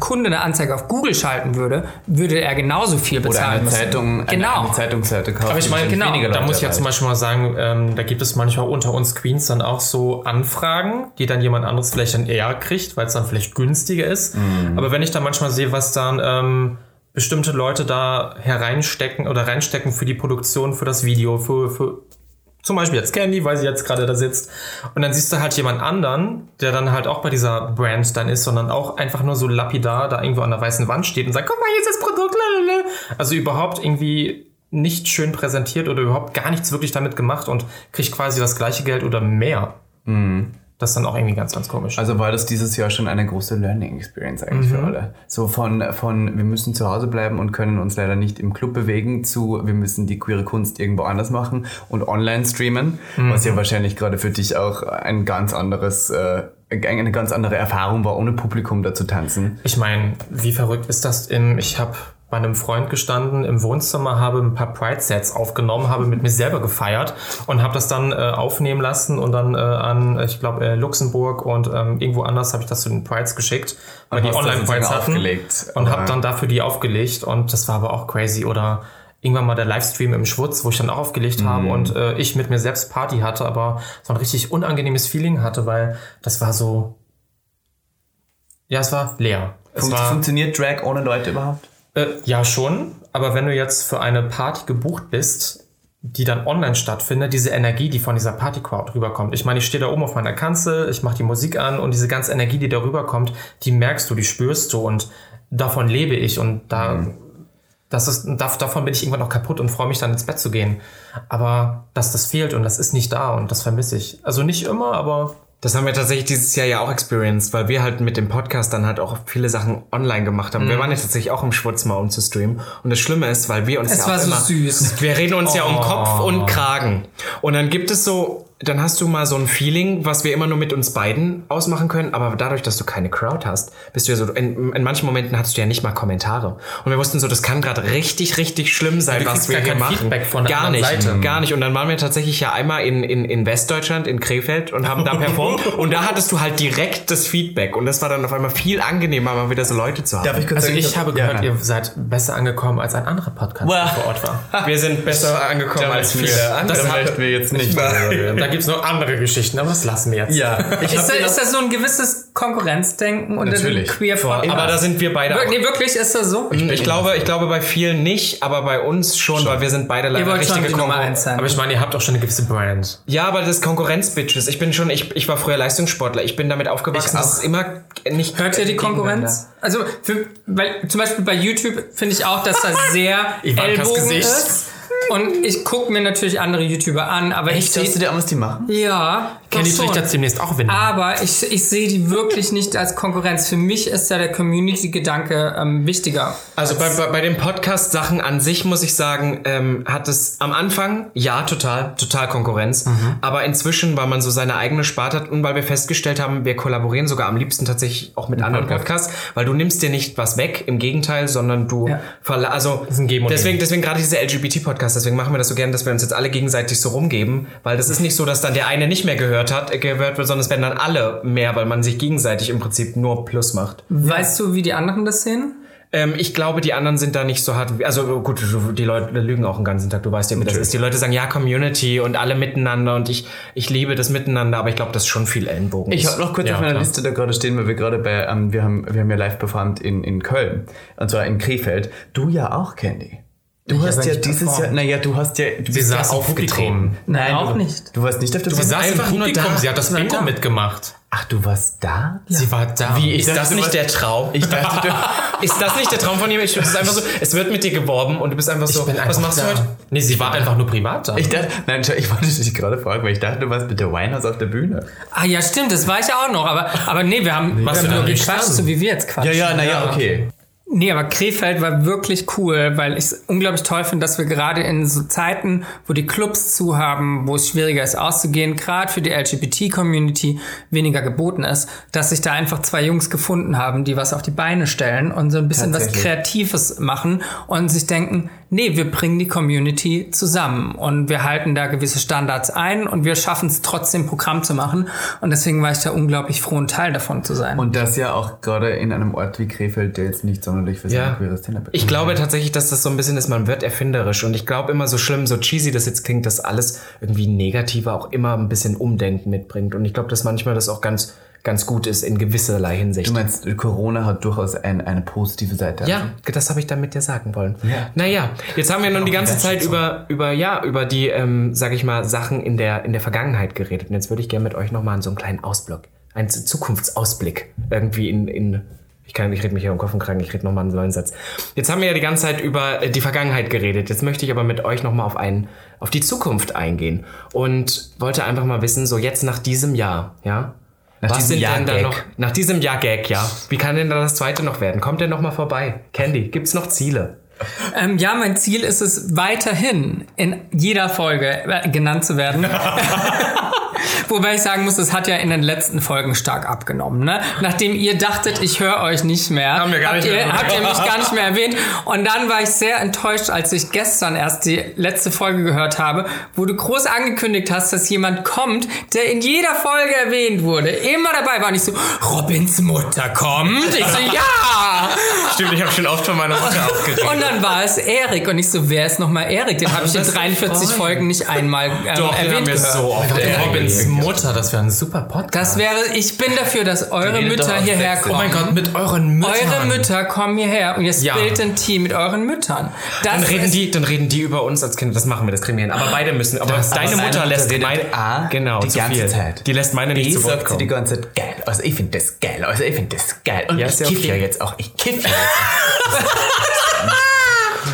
Kunde eine Anzeige auf Google schalten würde, würde er genauso viel Oder bezahlen eine müssen. Zeitung, eine, Genau. eine Zeitungsseite kaufen. Aber ich meine, genau, da Leute muss ich ja zum. Beispiel mal sagen, ähm, da gibt es manchmal unter uns Queens dann auch so Anfragen, die dann jemand anderes vielleicht dann eher kriegt, weil es dann vielleicht günstiger ist. Aber wenn ich dann manchmal sehe, was dann ähm, bestimmte Leute da hereinstecken oder reinstecken für die Produktion, für das Video, für, für zum Beispiel jetzt Candy, weil sie jetzt gerade da sitzt. Und dann siehst du halt jemand anderen, der dann halt auch bei dieser Brand dann ist, sondern auch einfach nur so lapidar da irgendwo an der weißen Wand steht und sagt, guck mal, hier ist das Produkt, lalala. Also überhaupt irgendwie nicht schön präsentiert oder überhaupt gar nichts wirklich damit gemacht und kriegt quasi das gleiche Geld oder mehr. Das ist dann auch irgendwie ganz, ganz komisch. Also war das dieses Jahr schon eine große Learning Experience eigentlich für alle. So von, von wir müssen zu Hause bleiben und können uns leider nicht im Club bewegen zu wir müssen die queere Kunst irgendwo anders machen und online streamen, was ja wahrscheinlich gerade für dich auch ein ganz anderes, äh, eine ganz andere Erfahrung war, ohne Publikum da zu tanzen. Ich meine, wie verrückt ist das? Im, ich habe bei einem Freund gestanden im Wohnzimmer, habe ein paar Pride-Sets aufgenommen, habe mit mir selber gefeiert und habe das dann äh, aufnehmen lassen und dann äh, an, ich glaube, äh, Luxemburg und ähm, irgendwo anders habe ich das zu den Prides geschickt, weil Und die Online-Prides hatten. aufgelegt. Und habe dann dafür die aufgelegt und das war aber auch crazy. Oder irgendwann mal der Livestream im Schwutz, wo ich dann auch aufgelegt habe und äh, ich mit mir selbst Party hatte, aber so ein richtig unangenehmes Feeling hatte, weil das war so... Ja, es war leer. Es Fun war, funktioniert Drag ohne Leute überhaupt? Äh, ja, schon. Aber wenn du jetzt für eine Party gebucht bist, die dann online stattfindet, diese Energie, die von dieser Party-Crowd rüberkommt. Ich meine, ich stehe da oben auf meiner Kanzel, ich mache die Musik an und diese ganze Energie, die da rüberkommt, die merkst du, die spürst du und davon lebe ich und da, das ist, dav- davon bin ich irgendwann auch kaputt und freue mich dann ins Bett zu gehen. Aber dass das fehlt und das ist nicht da und das vermisse ich. Also nicht immer, aber Das haben wir tatsächlich dieses Jahr ja auch experienced, weil wir halt mit dem Podcast dann halt auch viele Sachen online gemacht haben. Wir waren ja tatsächlich auch im Schwutz mal, um zu streamen. Und das Schlimme ist, weil wir uns Es ja war auch so immer, süß. Wir reden uns ja um Oh. Kopf und Kragen. Und dann gibt es so, dann hast du mal so ein Feeling, was wir immer nur mit uns beiden ausmachen können. Aber dadurch, dass du keine Crowd hast, bist du ja so, in, in manchen Momenten hattest du ja nicht mal Kommentare. Und wir wussten so, das kann gerade richtig, richtig schlimm sein, Du was wir gar hier kein machen. Feedback von der gar nicht, Seite. gar nicht. Und dann waren wir tatsächlich ja einmal in, in, in Westdeutschland, in Krefeld und haben da performt. und da hattest du halt direkt das Feedback. Und das war dann auf einmal viel angenehmer, mal wieder so Leute zu haben. Darf ich kurz also sagen, ich habe ja, gehört, nein. ihr seid besser angekommen als ein anderer Podcast, der vor Ort war. wir sind besser angekommen als viele andere. Das möchten wir jetzt nicht. Da gibt's noch andere Geschichten, aber das lassen wir jetzt. Ja, ich Ist, da, ist das so ein gewisses Konkurrenzdenken den Natürlich. queer Frauen? Aber da sind wir beide auch Nee, wirklich, ist das so? Ich glaube, ich glaube bei vielen nicht, aber bei uns schon, weil wir sind beide leider schon richtige eins sein. Aber ich meine, ihr habt auch schon eine gewisse Brand. Ja, aber das ist Konkurrenz-Bitches. Ich bin schon, ich, ich war früher Leistungssportler. Ich bin damit aufgewachsen, Ich dass es immer nicht. Hört ihr die Konkurrenz? Also, für, weil zum Beispiel bei YouTube finde ich auch, dass da sehr Ellbogen Gesicht. ist. Und ich gucke mir natürlich andere YouTuber an, aber ich Echt, dass du sehe... dir auch was die machen? Ja, trägt das demnächst auch Winde. Aber ich, ich sehe die wirklich nicht als Konkurrenz. Für mich ist da der Community-Gedanke ähm, wichtiger. Also bei, bei, bei den Podcast-Sachen an sich muss ich sagen, ähm, hat es am Anfang, ja, total, total Konkurrenz. Aber inzwischen, weil man so seine eigene Sparte hat und weil wir festgestellt haben, wir kollaborieren sogar am liebsten tatsächlich auch mit anderen Podcasts, weil du nimmst dir nicht was weg, im Gegenteil, sondern du Ja. verla also deswegen, deswegen gerade diese LGBT-Podcasts, deswegen machen wir das so gerne, dass wir uns jetzt alle gegenseitig so rumgeben, weil das ist nicht so, dass dann der eine nicht mehr gehört hat, äh, gehört wird, sondern es werden dann alle mehr, weil man sich gegenseitig im Prinzip nur Plus macht. Weißt du, wie die anderen das sehen? Ähm, ich glaube, die anderen sind da nicht so hart. wie- Also gut, die Leute lügen auch den ganzen Tag. Du weißt ja, wie das ist. Die Leute sagen, ja, Community und alle miteinander und ich, ich liebe das Miteinander, aber ich glaube, das ist schon viel Ellenbogen. Ich habe noch kurz Ja, auf meiner klar. Liste da gerade stehen, weil wir gerade bei, ähm, wir haben, wir haben ja live performt in, in Köln. Und zwar in Krefeld. Du ja auch, Candy. Du hast ja dieses. Jahr, naja, du hast ja, du bist ja saß im aufgetreten. Nein, auch du, nicht. Du warst nicht auf der Sie Bühne. saß einfach im nur Publikum, da. sie hat das Sie Bingo mitgemacht. Ach, du warst da? Sie war da. Wie, ist dachte, das nicht warst- der Traum? Ich dachte, du, Ist das nicht der Traum von ihm? Ich, es ist einfach so, es wird mit dir geworben und du bist einfach so, Ich bin was einfach machst da. du heute? Nee, sie war einfach nur privat da. ich dachte, nein, ich wollte dich gerade fragen, weil ich dachte, du warst mit der Winehouse auf der Bühne. Ah ja, stimmt, das war ich auch noch. Aber, aber nee, wir haben, wir Warst haben du nur gequatscht, so wie wir jetzt quatschen. naja, okay. Nee, aber Krefeld war wirklich cool, weil ich es unglaublich toll finde, dass wir gerade in so Zeiten, wo die Clubs zu haben, wo es schwieriger ist auszugehen, gerade für die LGBT-Community weniger geboten ist, dass sich da einfach zwei Jungs gefunden haben, die was auf die Beine stellen und so ein bisschen was. Kreatives machen und sich denken, nee, wir bringen die Community zusammen und wir halten da gewisse Standards ein und wir schaffen es trotzdem Programm zu machen und deswegen war ich da unglaublich froh, ein Teil davon zu sein. Und das ja auch gerade in einem Ort wie Krefeld, der jetzt nicht sonderlich für sein Ja. queeres bekannt Ich glaube tatsächlich, dass das so ein bisschen ist, man wird erfinderisch und ich glaube immer so schlimm, so cheesy das jetzt klingt, dass alles irgendwie Negative auch immer ein bisschen Umdenken mitbringt und ich glaube, dass manchmal das auch ganz, ganz gut ist in gewisserlei Hinsicht. Du meinst, Corona hat durchaus ein, eine positive Seite. Ja, das habe ich damit dir sagen wollen. Ja. Naja, jetzt haben wir nun die ganze das Zeit über, über, ja, über die, ähm, sag ich mal, Sachen in der, in der Vergangenheit geredet. Und jetzt würde ich gerne mit euch nochmal so einen kleinen Ausblick, einen Zukunftsausblick irgendwie in, in ich kann, ich rede mich hier um Kopf und Kragen, ich rede nochmal einen neuen Satz. Jetzt haben wir ja die ganze Zeit über äh, die Vergangenheit geredet. Jetzt möchte ich aber mit euch nochmal auf einen, auf die Zukunft eingehen. Und wollte einfach mal wissen, so jetzt nach diesem Jahr, ja? Nach was diesem sind Jahr denn da Gag. noch, nach diesem Jahr Gag, ja? Wie kann denn da das zweite noch werden? Kommt der noch mal vorbei? Candy, gibt's noch Ziele? Ähm, ja, mein Ziel ist es, weiterhin in jeder Folge äh, genannt zu werden. Wobei ich sagen muss, es hat ja in den letzten Folgen stark abgenommen. Ne? Nachdem ihr dachtet, ich höre euch nicht mehr, Haben wir gar habt, nicht ihr, mehr. habt ihr mich gar nicht mehr erwähnt. Und dann war ich sehr enttäuscht, als ich gestern erst die letzte Folge gehört habe, wo du groß angekündigt hast, dass jemand kommt, der in jeder Folge erwähnt wurde. Immer dabei war. Und ich so, Robins Mutter kommt. Ich so, ja! Stimmt, ich habe schon oft von meiner Mutter aufgeregt. Und dann war es Erik. Und ich so, wer ist nochmal Erik? Den habe ich in das ist 43 voll. Folgen nicht einmal ähm, Doch, erwähnt haben wir gehört. so oft Der Robins Mutter, das wäre ein super Podcast. Das wäre, ich bin dafür, dass eure doch Mütter hierher kommen. oh mein Gott, mit euren Müttern. Eure Mütter kommen hierher und ihr Ja. splitten Tee mit euren Müttern. Das Dann reden, die, dann reden die über uns als Kinder. Das machen wir, das kriegen wir hin. Aber beide müssen. Aber Das- deine aber Mutter seine lässt Mutter meine. A, genau, die ganze viel. Zeit. Die lässt meine nicht Ich zu Wort sagt sie die kommen. ganze Zeit geil. Also ich finde das geil. Also ich finde das geil. Und Ja, ich ist ja kiff okay. ja jetzt auch. Ich kiff ja jetzt.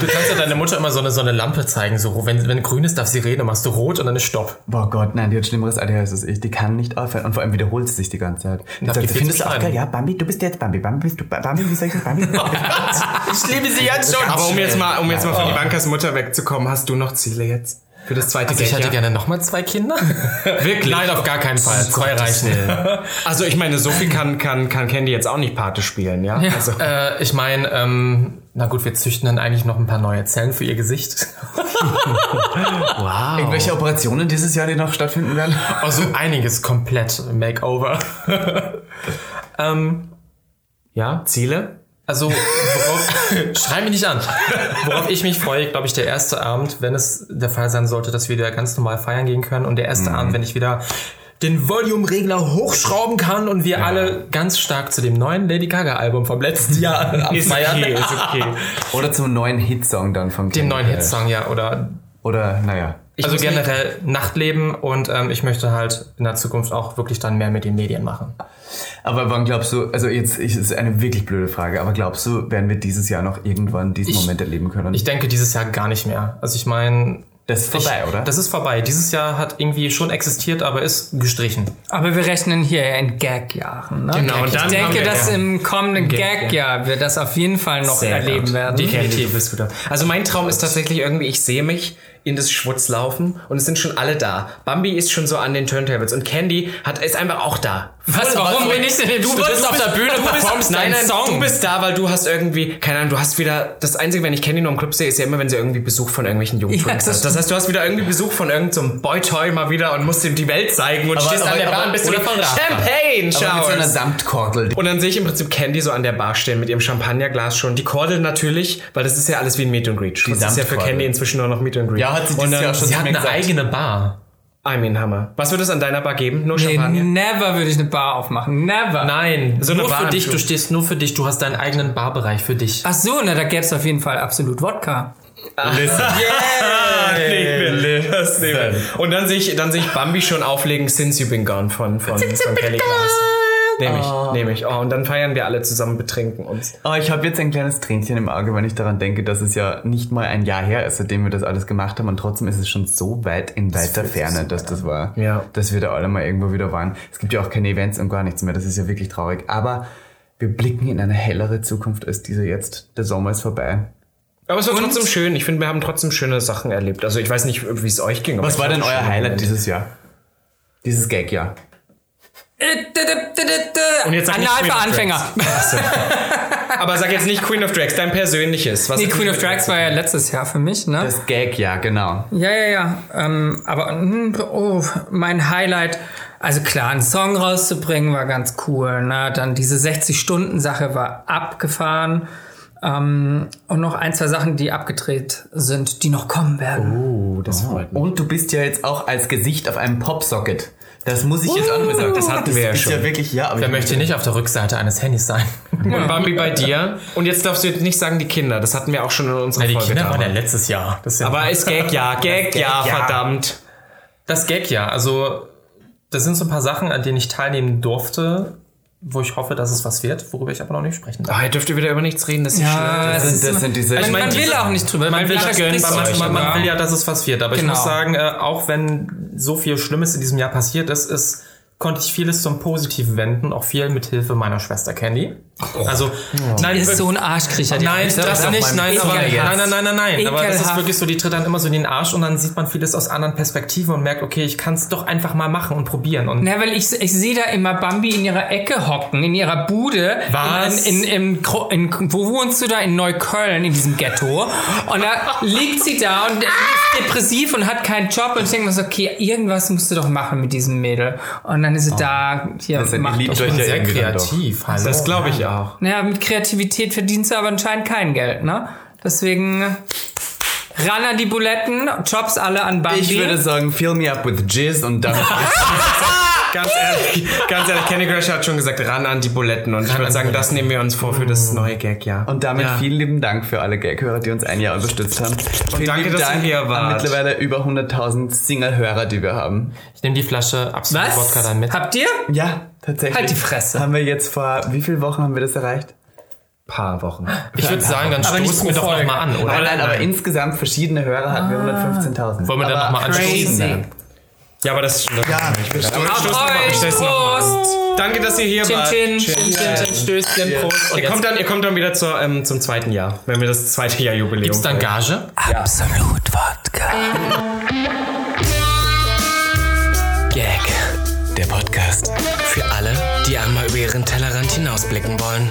Du kannst ja deiner Mutter immer so eine, so eine Lampe zeigen. So, wenn, wenn grün ist, darf sie reden, dann machst du rot und dann ist Stopp. Boah Gott, nein, die hat schlimmeres ADHS als ich. Die kann nicht aufhören. Und vor allem wiederholt sie sich die ganze Zeit. Die sagt, die findest du auch geil? Ja, Bambi, du bist jetzt Bambi. Bambi, bist du Bambi? Wie soll ich das Bambi? Ich liebe sie jetzt schon. Aber um jetzt mal, um jetzt mal von Oh. Ivankas Mutter wegzukommen, hast du noch Ziele jetzt? Für das zweite Also ich hätte ja? gerne nochmal zwei Kinder. Wirklich? Nein, auf gar keinen Fall. Zwei reichen. Also ich meine, so viel kann, kann, kann Candy jetzt auch nicht Pate spielen, ja? Also, Äh, ich meine, ähm, na gut, wir züchten dann eigentlich noch ein paar neue Zellen für ihr Gesicht. wow. Irgendwelche Operationen dieses Jahr, die noch stattfinden werden? Also einiges komplett Makeover. Ähm, ja, Ziele? Also, worauf, schrei mich nicht an. Worauf ich mich freue, glaube ich, der erste Abend, wenn es der Fall sein sollte, dass wir wieder ganz normal feiern gehen können. Und der erste Abend, wenn ich wieder den Volume-Regler hochschrauben kann und wir alle ganz stark zu dem neuen Lady Gaga-Album vom letzten Jahr abfeiern. ist okay. Oder zum neuen Hitsong dann von Den neuen Kenny. Hitsong, ja. Oder Oder, naja. Also generell Nachtleben und ähm, ich möchte halt in der Zukunft auch wirklich dann mehr mit den Medien machen. Aber wann glaubst du, also jetzt ich- ist eine wirklich blöde Frage, aber glaubst du, werden wir dieses Jahr noch irgendwann diesen Ich- Moment erleben können? Ich denke dieses Jahr gar nicht mehr. Also ich meine, das ist vorbei, ich, oder? Das ist vorbei. Dieses Jahr hat irgendwie schon existiert, aber ist gestrichen. Aber wir rechnen hier ja in Gag-Jahren. Ne? Genau, und ich dann haben denke, wir- dass ja. im kommenden Gag, Gag-Jahr wir das auf jeden Fall noch erleben werden. Definitiv bist du da. Also mein Traum ist tatsächlich irgendwie, ich sehe mich in das Schwutz laufen und es sind schon alle da. Bambi ist schon so an den Turntables und Candy hat, ist einfach auch da. Was, warum bin ich denn? Du, bist auf der Bühne, du performst nein, nein, Song. du Du bist da, weil du hast irgendwie, keine Ahnung, du hast wieder, das Einzige, wenn ich Candy noch im Club sehe, ist ja immer, wenn sie irgendwie Besuch von irgendwelchen jungen Ja, Twins das hat. Das heißt, du hast wieder irgendwie Besuch von irgendeinem so Boy-Toy mal wieder und musst ihm die Welt zeigen und Aber- stehst an aber- der Bar und bist oder von. Champagne aber mit so einer. Samtkordel. Und dann sehe ich im Prinzip Candy so an der Bar stehen mit ihrem Champagnerglas schon. Die Kordel natürlich, weil das ist ja alles wie ein Meet and Greet. Das ist ja für. Candy inzwischen nur noch Meet and Greet. Ja, hat sie und dieses dann, Jahr schon Sie hat eine gesagt. eigene Bar. I mean, Hammer. Was wird es an deiner Bar geben? Nur Nee, Champagner? never würde ich eine Bar aufmachen. Never. Nein, So eine nur Bar für im dich. Flug. Du stehst nur für dich. Du hast deinen eigenen Barbereich für dich. Ach so, na, da gäbe es auf jeden Fall absolut Wodka. Ah, nehmen wir. Und dann sehe ich, dann sehe ich Bambi schon auflegen Since You've Been Gone von, von, von Kelly Glass. Nehme ich, nehme ich. Oh, und dann feiern wir alle zusammen, betrinken uns. Aber ich habe jetzt ein kleines Tränchen im Auge, wenn ich daran denke, dass es ja nicht mal ein Jahr her ist, seitdem wir das alles gemacht haben und trotzdem ist es schon so weit in weiter Ferne, dass das war. Ja. Dass wir da alle mal irgendwo wieder waren. Es gibt ja auch keine Events und gar nichts mehr, das ist ja wirklich traurig. Aber wir blicken in eine hellere Zukunft als diese jetzt. Der Sommer ist vorbei. Aber es war trotzdem schön. Ich finde, wir haben trotzdem schöne Sachen erlebt. Also ich weiß nicht, wie es euch ging. aber Was war denn euer. Highlight dieses Jahr? Dieses Gag-Jahr. Und jetzt sag nicht Anal Queen für of Anfänger. Aber sag jetzt nicht Queen of Drags, dein persönliches. Was Nee, ist- Queen of Drags war ja letztes Jahr für mich, ne? Das Gag-Jahr, genau. Ja, ja, ja. Ähm, aber hm, oh, mein Highlight, also klar, einen Song rauszubringen war ganz cool. Ne? Dann diese 60-Stunden-Sache war abgefahren. Ähm, und noch ein, zwei Sachen, die abgedreht sind, die noch kommen werden. Oh, das freut mich. Und du bist ja jetzt auch als Gesicht auf einem Popsocket. Das muss ich jetzt auch mal sagen. Das hatten wir ja schon. ja wirklich, ja, aber Wer ich möchte nicht auf der Rückseite eines Handys sein? Und Bambi bei dir. Und jetzt darfst du jetzt nicht sagen, die Kinder. Das hatten wir auch schon in unserer Die Folge. Kinder waren ja letztes Jahr. Das ist ja Aber ist Gag, ja. Gag, ja, Gag, ja. verdammt. Das Gag ja. Also, das sind so ein paar Sachen, an denen ich teilnehmen durfte, wo ich hoffe, dass es was wird, worüber ich aber noch nicht sprechen darf. Oh, ihr dürft ihr wieder über nichts reden. Das ist Ja, Das sind, ist das immer- sind diese. Man, Ich meine, man will diese- auch nicht drüber. Man will, man verspricht man, man, man aber- will ja, dass es was wird. Aber ich Genau. muss sagen, äh, auch wenn so viel Schlimmes in diesem Jahr passiert ist, ist konnte ich vieles zum Positiven wenden, auch viel mit Hilfe meiner Schwester Candy. Also, nein, ist so ein Arschkriecher. die Nein, das nicht, nein, aber, nein, nein, nein, nein, nein. Aber das ist wirklich so, die tritt dann immer so in den Arsch und dann sieht man vieles aus anderen Perspektiven und merkt, okay, ich kann es doch einfach mal machen und probieren. Und Na, weil ich, ich sehe da immer Bambi in ihrer Ecke hocken, in ihrer Bude. Was? In, in, in, in, wo wohnst du da? In Neukölln, in diesem Ghetto. Und da liegt sie da und ist depressiv und hat keinen Job. Und ich denke mir so, okay, irgendwas musst du doch machen mit diesem Mädel. Und dann ist sie da, hier, Das macht Lieb- doch. euch ich bin ja sehr dann kreativ. Hallo. Das glaube ich auch. Naja, mit Kreativität verdienst du aber anscheinend kein Geld, ne? Deswegen ran an die Buletten, Jobs alle an Bambi. ich würde sagen, fill me up with jizz und dann. Ganz ehrlich, ganz ehrlich, Candy Crush hat schon gesagt, ran an die Buletten. Und ich würde sagen, das nehmen wir uns vor für das neue Gag, ja. Und damit Ja. vielen lieben Dank für alle Gag-Hörer, die uns ein Jahr unterstützt haben. Und danke, dass ihr hier wart. mittlerweile über 100.000 Single-Hörer, die wir haben. Ich nehme die Flasche absolut? Wodka dann mit. Habt ihr? Ja, tatsächlich. Halt die Fresse. Haben wir jetzt vor, wie vielen Wochen haben wir das erreicht? paar Wochen. Ich würde sagen, dann Aber nicht stoßen wir doch nochmal an, oder? Nein, nein, aber insgesamt verschiedene Hörer hatten wir 115.000. Wollen wir dann Aber noch mal anstoßen? Ja, aber das, das Ja, Stoß stoßen- noch mal, Euch, stoß noch mal. Prost! Danke, dass ihr hier Chin, wart. chin, chin, chin, chin, Stößchen, Prost. Ihr kommt, dann, ihr kommt dann wieder zur, ähm, zum zweiten Jahr, wenn wir das zweite Jahr Jubiläum Gibt's dann. Gage? Absolut Wodka. Gag. Der Podcast Für alle, die einmal über ihren Tellerrand hinausblicken wollen.